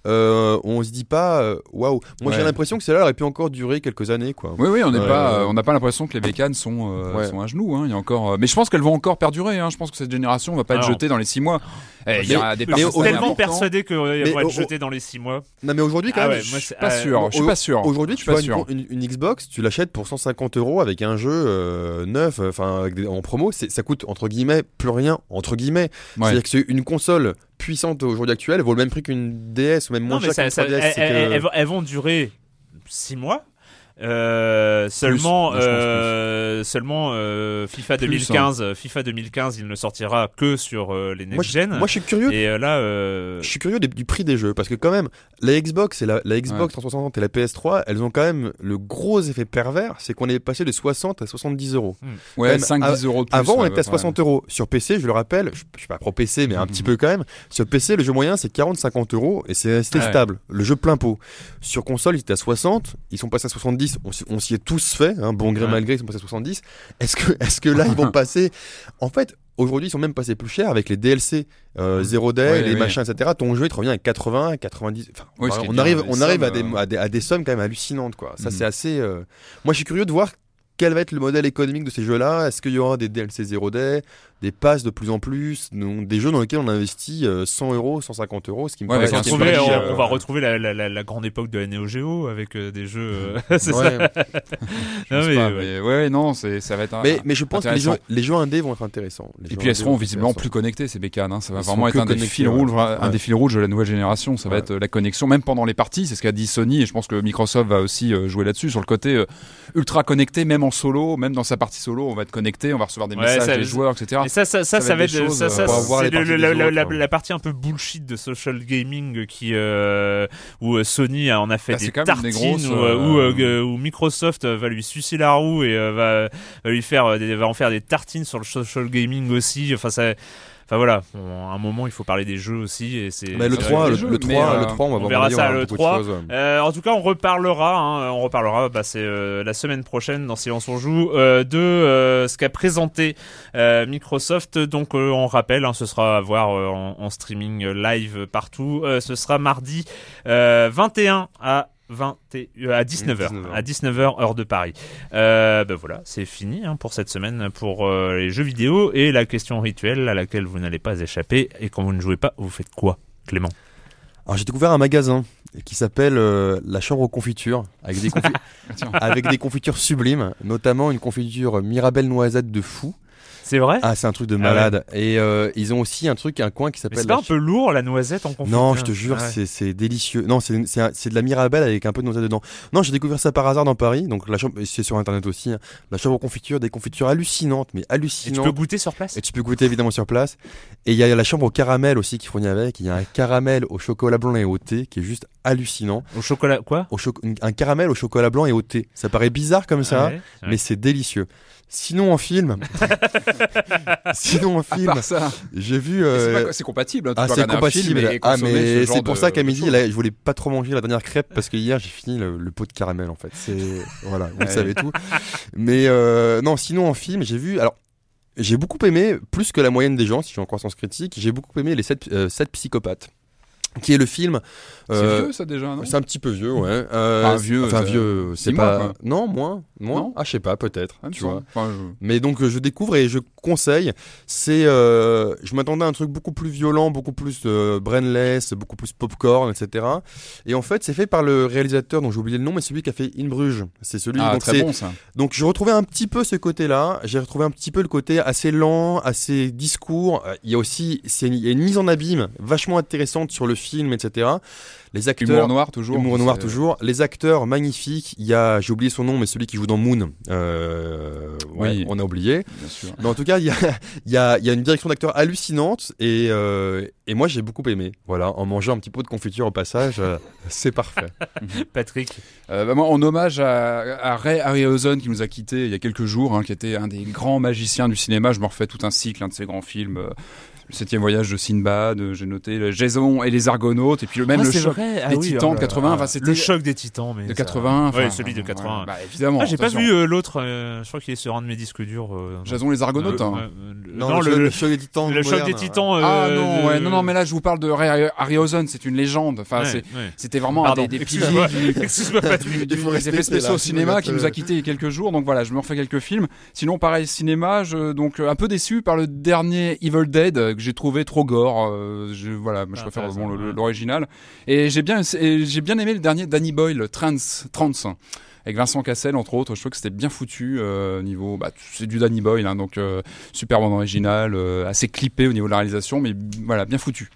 Speaker 3: Euh, on se dit pas, euh, waouh. Moi, j'ai l'impression que celle-là aurait pu encore durer quelques années, quoi.
Speaker 2: Oui, oui, on n'est
Speaker 3: Euh,
Speaker 2: pas, euh, on n'a pas l'impression que les bécanes sont, euh,
Speaker 3: Ouais.
Speaker 2: sont à genoux. Hein. Il y a encore, mais je pense qu'elles vont encore perdurer. Hein. Je pense que cette génération va pas être jetée dans les six mois. Eh, il y a des
Speaker 1: Mais je suis
Speaker 2: parties
Speaker 1: tellement persuadé qu'elles
Speaker 3: Mais
Speaker 1: vont être jetées dans les 6 mois.
Speaker 3: Non, mais aujourd'hui, quand
Speaker 1: Ah
Speaker 3: même,
Speaker 1: ouais,
Speaker 3: je suis
Speaker 2: Pas
Speaker 1: euh,
Speaker 2: sûr, je suis pas sûr.
Speaker 3: Aujourd'hui, tu vois une, une- une Xbox, tu l'achètes pour 150 euros avec un jeu euh, neuf, enfin en promo, ça coûte entre guillemets plus rien entre guillemets.
Speaker 2: Ouais.
Speaker 3: C'est-à-dire que c'est une console puissante aujourd'hui actuelle vaut le même prix qu'une DS ou même moins
Speaker 1: Non,
Speaker 3: cher
Speaker 1: ça,
Speaker 3: qu'une
Speaker 1: ça-
Speaker 3: 3DS.
Speaker 1: elles,
Speaker 3: que-
Speaker 1: elles vont durer 6 mois. Euh, seulement, euh, seulement euh, FIFA
Speaker 2: Plus,
Speaker 1: 2015, euh, FIFA 2015, il ne sortira que sur euh, les next gen.
Speaker 3: moi, je suis curieux.
Speaker 1: Et euh, là, euh,
Speaker 3: Je suis curieux du prix des jeux parce que quand même la Xbox et la, la Xbox
Speaker 2: Ouais.
Speaker 3: 360 et la PS3 elles ont quand même le gros effet pervers c'est qu'on est passé de 60 à 70 euros
Speaker 2: Ouais,
Speaker 3: Même
Speaker 2: 5-10 euros de plus.
Speaker 3: avant on
Speaker 2: ouais,
Speaker 3: était à
Speaker 2: ouais.
Speaker 3: 60 euros sur PC je le rappelle je, je suis pas pro PC mais un
Speaker 2: Mhm.
Speaker 3: petit peu quand même sur PC le jeu moyen c'est 40-50 euros et c'est resté
Speaker 2: Ouais.
Speaker 3: stable le jeu plein pot sur console il était à 60 ils sont passés à 70 on, s'y- on s'y est tous fait hein, bon gré
Speaker 1: Ouais.
Speaker 3: mal gré ils sont passés à 70 est-ce que, est-ce que là ils vont passer? En fait Aujourd'hui, ils sont même passés plus cher avec les DLC, euh, Zero Day,
Speaker 2: Ouais,
Speaker 3: les
Speaker 2: ouais.
Speaker 3: machins, etc. Ton jeu, il te revient à 80, 90. Enfin,
Speaker 2: est
Speaker 3: on arrive,
Speaker 2: des
Speaker 3: on arrive à des,
Speaker 2: euh,
Speaker 3: à, des, à des sommes quand même hallucinantes, quoi. Ça,
Speaker 2: Mhm.
Speaker 3: c'est assez. euh, Moi, je suis curieux de voir quel va être le modèle économique de ces jeux-là? Est-ce qu'il y aura des DLC Zero Day, des passes de plus en plus, donc, des jeux dans lesquels on investit euh, 100 euros, 150 euros, ce qui me
Speaker 2: Ouais,
Speaker 3: paraît
Speaker 1: on, va on, va
Speaker 3: euh,
Speaker 1: retrouver la, la- la- la grande époque de la Neo Geo avec euh, des jeux. euh, c'est
Speaker 3: ouais.
Speaker 1: ça.
Speaker 2: Je
Speaker 1: Non,
Speaker 2: pense
Speaker 1: mais,
Speaker 2: pas,
Speaker 1: ouais.
Speaker 2: mais ouais, ouais, non, c'est, ça va être. un-
Speaker 3: Mais, mais je pense que les jeux, les jeux indés vont être intéressants. Les
Speaker 2: Et puis elles seront visiblement plus connectées ces bécanes. Hein. Ça va
Speaker 3: Elles
Speaker 2: vraiment être un des fils
Speaker 3: ouais.
Speaker 2: rouges, un des fils rouges de la nouvelle génération. Ça va
Speaker 3: Ouais.
Speaker 2: être euh, la connexion, même pendant les parties. C'est ce qu'a dit Sony et je pense que Microsoft va aussi euh, jouer là-dessus sur le côté euh, ultra connecté, même en solo, même dans sa partie solo, on va être connecté, on va recevoir des
Speaker 1: Ouais,
Speaker 2: messages
Speaker 1: ça-
Speaker 2: des joueurs, etc.
Speaker 1: Et ça, ça, ça,
Speaker 2: Ça va être choses,
Speaker 1: ça, ça, c'est le- la,
Speaker 3: autres,
Speaker 1: partie un peu bullshit de social gaming qui euh, où euh, Sony en a fait
Speaker 2: Bah,
Speaker 1: des tartines,
Speaker 2: grosses,
Speaker 1: où, euh, où, où Microsoft va lui sucer la roue et va, va lui faire des, va en faire des tartines sur le social gaming aussi. Enfin ça. Enfin voilà, à un moment il faut parler des jeux aussi et c'est.
Speaker 3: Mais le
Speaker 1: c'est
Speaker 3: 3,
Speaker 1: vrai
Speaker 3: le,
Speaker 1: jeux-
Speaker 3: 3,
Speaker 2: mais, euh,
Speaker 3: le 3, on va
Speaker 1: on
Speaker 3: vraiment
Speaker 1: verra ça
Speaker 3: hein,
Speaker 1: le
Speaker 3: beaucoup de
Speaker 1: 3.
Speaker 3: choses.
Speaker 1: Euh, en tout cas, on reparlera, hein, on reparlera, bah, c'est euh, la semaine prochaine dans Silence on joue euh, de euh, ce qu'a présenté euh, Microsoft. Donc, euh, on rappelle, hein, ce sera à voir euh, en, en streaming euh, live partout. Euh, ce sera mardi euh, 21 à 20 et- euh, à 19h
Speaker 3: 19h.
Speaker 1: à 19h heure de Paris. Euh, ben voilà, c'est fini hein, pour cette semaine pour euh, les jeux vidéo et la question rituelle à laquelle vous n'allez pas échapper. Et quand vous ne jouez pas, vous faites quoi, Clément?
Speaker 3: Alors j'ai découvert un magasin qui s'appelle euh, la chambre aux confitures avec des, confi-
Speaker 2: Tiens.
Speaker 3: avec des confitures sublimes, notamment une confiture Mirabelle noisette de fou.
Speaker 1: C'est vrai
Speaker 3: Ah c'est un truc de
Speaker 1: Ah
Speaker 3: malade. Et euh, ils ont aussi un truc, un coin qui s'appelle.
Speaker 1: c'est pas un peu lourd la noisette en confiture
Speaker 3: Non, je te jure,
Speaker 1: Ouais.
Speaker 3: c'est délicieux. Non, c'est de la Mirabelle avec un peu de noisette dedans. Non, j'ai découvert ça par hasard dans Paris. Donc la chambre, c'est sur internet aussi. hein. La chambre aux confitures, des confitures hallucinantes, mais
Speaker 1: Et tu
Speaker 3: hallucinantes.
Speaker 1: peux goûter sur place
Speaker 3: Et tu peux goûter évidemment sur place. Et il y a la chambre au caramel aussi qui fournit avec. Il y a un caramel au chocolat blanc et au thé qui est juste hallucinant.
Speaker 1: Au chocolat, quoi
Speaker 3: Au choc- un caramel au chocolat blanc et au thé. Ça paraît bizarre comme ça,
Speaker 1: ouais.
Speaker 3: mais c'est délicieux. Sinon en film, sinon en film,
Speaker 2: ça,
Speaker 3: j'ai vu. Euh,
Speaker 2: c'est compatible. hein, tu
Speaker 3: Ah c'est compatible.
Speaker 2: et
Speaker 3: ah mais
Speaker 2: ce
Speaker 3: c'est pour
Speaker 2: de-
Speaker 3: ça qu'à midi là, je voulais pas trop manger la dernière crêpe parce que hier j'ai fini le, le pot de caramel en fait. C'est voilà, vous savez tout. Mais euh, non, sinon en film, j'ai vu alors j'ai beaucoup aimé plus que la moyenne des gens si je suis en croissance critique, j'ai beaucoup aimé les 7 psychopathes. qui est le film.
Speaker 2: C'est
Speaker 3: euh,
Speaker 2: vieux ça déjà, non?
Speaker 3: c'est un petit peu vieux, ouais. Euh,
Speaker 2: Enfin, vieux,
Speaker 3: Enfin, vieux, c'est pas. Non, moins. Moins.
Speaker 2: Non
Speaker 3: ah, je sais pas, peut-être.
Speaker 2: Ah,
Speaker 3: tu vois.
Speaker 2: Enfin, je-
Speaker 3: Mais donc euh, je découvre et je conseille. C'est, euh, je m'attendais à un truc beaucoup plus violent, beaucoup plus euh, brainless, beaucoup plus popcorn, etc. Et en fait, c'est fait par le réalisateur dont j'ai oublié le nom, mais celui qui a fait In Bruges. C'est celui.
Speaker 2: Ah,
Speaker 3: donc
Speaker 2: très bon ça.
Speaker 3: donc je retrouvais un petit peu ce côté-là. J'ai retrouvé un petit peu le côté assez lent, assez discours. Il y a aussi, c'est une, une mise en abîme vachement intéressante sur le film, etc. Les acteurs.
Speaker 2: Humour noir toujours.
Speaker 3: Humour noir toujours. Les acteurs magnifiques. Il y a, j'ai oublié son nom, mais celui qui joue dans Moon. Euh, ouais,
Speaker 2: Oui.
Speaker 3: on a oublié.
Speaker 2: Bien sûr.
Speaker 3: Mais en tout cas, il y a, il y, a, il y a une direction d'acteur hallucinante et, euh, et moi j'ai beaucoup aimé. Voilà, en mangeant un petit pot de confiture au passage, euh, c'est parfait.
Speaker 1: Patrick.
Speaker 2: Euh, bah, moi, en hommage à, à Ray Harryhausen qui nous a quittés il y a quelques jours, hein, qui était un des grands magiciens du cinéma. Je me refais tout un cycle, un de ses grands films. Le septième voyage de Sinbad, euh, j'ai noté le Jason et les Argonautes, et puis le même
Speaker 1: Ah,
Speaker 2: le choc
Speaker 1: vrai. Ah
Speaker 2: des
Speaker 1: oui,
Speaker 2: Titans
Speaker 1: oh
Speaker 2: de
Speaker 1: là
Speaker 2: 80.
Speaker 1: là.
Speaker 2: Enfin, c'était
Speaker 1: le choc des Titans, mais
Speaker 2: de
Speaker 1: ça-
Speaker 2: 80.
Speaker 1: Ouais,
Speaker 2: enfin,
Speaker 1: celui de 80.
Speaker 2: ouais, bah, évidemment.
Speaker 1: Ah, j'ai pas vu euh, l'autre. euh, je crois qu'il est sur un de mes disques durs. euh,
Speaker 2: Jason et les Argonautes.
Speaker 1: euh,
Speaker 2: hein.
Speaker 1: euh, le-
Speaker 3: Non,
Speaker 1: non,
Speaker 3: le, choc des titans.
Speaker 1: le choc des Titans.
Speaker 2: Ah non,
Speaker 1: de-
Speaker 2: ouais, non, non, mais là je vous parle de Ray Harryhausen, c'est une légende. Enfin,
Speaker 1: Ouais,
Speaker 2: c'est,
Speaker 1: ouais.
Speaker 2: c'était vraiment
Speaker 1: Pardon,
Speaker 2: un des, des piliers des effets spéciaux au cinéma qui nous a quittés il y a quelques jours. Donc voilà, je me refais quelques films. Sinon, pareil, cinéma, donc un peu déçu par le dernier Evil Dead que j'ai trouvé trop gore. euh, je, voilà, moi, je
Speaker 1: Ah,
Speaker 2: préfère bon, l'original. Et j'ai bien, j'ai bien aimé le dernier Danny Boyle, Trans, Trans. Avec Vincent Cassel entre autres, je trouve que c'était bien foutu euh, niveau, bah, c'est du Danny Boyle, hein, donc euh, super bon original, euh, assez clippé au niveau de la réalisation, mais voilà bien foutu.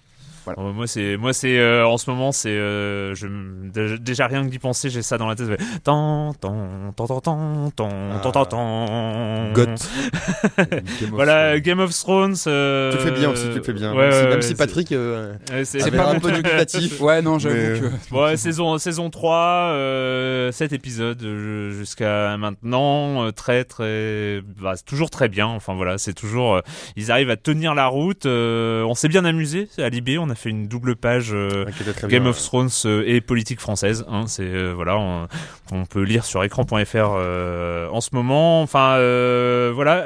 Speaker 1: Voilà. Bah, moi, c'est, moi, c'est, euh, en ce moment, c'est, euh, je, déjà rien que d'y penser, j'ai ça dans la tête. Tant, tant, tant, tant, tant, tant, tant, ah. tant. Voilà, Game of Thrones. Euh...
Speaker 3: Tu fais bien aussi, tu fais bien.
Speaker 1: Ouais,
Speaker 3: même,
Speaker 1: ouais,
Speaker 3: si, Patrick, euh,
Speaker 1: c'est
Speaker 3: pas un peu dubitatif.
Speaker 2: ouais, non, j'avoue
Speaker 3: mais...
Speaker 2: que.
Speaker 1: Euh, ouais, saison, saison 3, 7 euh, épisodes jusqu'à maintenant, très, très, bah, toujours très bien. Enfin voilà, c'est toujours, ils arrivent à tenir la route. on s'est bien amusé à Libé, on a fait une double page euh, Game of Thrones euh, et politique française. Hein, c'est euh, voilà, on, on peut lire sur écran.fr en ce moment. Enfin voilà.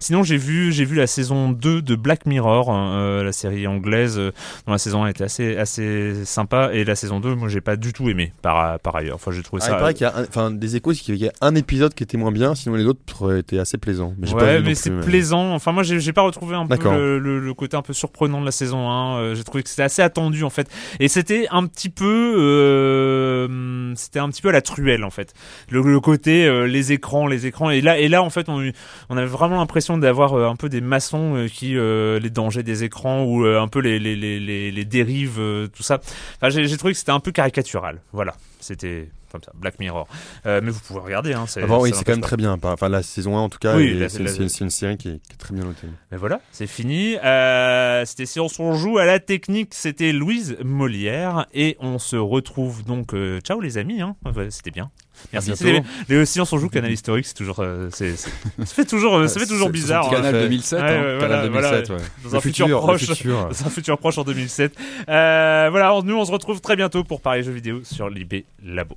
Speaker 1: Sinon j'ai vu j'ai vu la saison 2 de Black Mirror, hein, la série anglaise dont la saison 1 était assez assez sympa et la saison 2 moi j'ai pas du tout aimé par par ailleurs. Enfin j'ai trouvé
Speaker 3: Ah,
Speaker 1: ça.
Speaker 3: il paraît qu'il y a, enfin, des échos, qu'il y a un épisode qui était moins bien, sinon les autres étaient assez plaisants. Mais
Speaker 1: Ouais, mais c'est plaisant. Enfin, moi, j'ai pas retrouvé un peu le, le- le côté un peu surprenant de la saison 1. Euh, j'ai trouvé que c'était assez attendu en fait, et c'était un petit peu, euh, c'était un petit peu à la truelle en fait. Le, côté euh, les écrans, les écrans, et là, et là, en fait, on, on avait vraiment l'impression d'avoir euh, un peu des maçons qui les dangers des écrans ou un peu les les les les, dérives, tout ça. Enfin, j'ai trouvé que c'était un peu caricatural. Voilà, c'était comme ça, Black Mirror. Euh, mais vous pouvez regarder. Hein, c'est
Speaker 3: Avant, oui,
Speaker 1: ça
Speaker 3: c'est quand même très bien. Enfin, la saison 1 en tout cas,
Speaker 1: Oui,
Speaker 3: c'est une, série qui est, qui est très bien notée.
Speaker 1: Mais voilà, c'est fini. Euh, c'était si on joue à la technique, c'était Louise Molière et on se retrouve donc. euh, ciao les amis, hein. C'était bien. Merci. Les, les Silence on joue Canal historique, c'est toujours, euh, c'est, ça fait toujours, euh, ça fait toujours bizarre.
Speaker 3: c'est
Speaker 1: hein.
Speaker 2: Canal
Speaker 3: fait.
Speaker 2: 2007.
Speaker 1: Ouais,
Speaker 2: hein.
Speaker 1: ouais,
Speaker 3: Canal
Speaker 1: voilà,
Speaker 3: 2007,
Speaker 1: voilà.
Speaker 3: ouais.
Speaker 1: Dans
Speaker 3: Le
Speaker 1: un futur, proche,
Speaker 3: futur.
Speaker 1: dans un futur proche en 2007. Euh, voilà, nous on se retrouve très bientôt pour parler jeux vidéo sur l'IB Labo.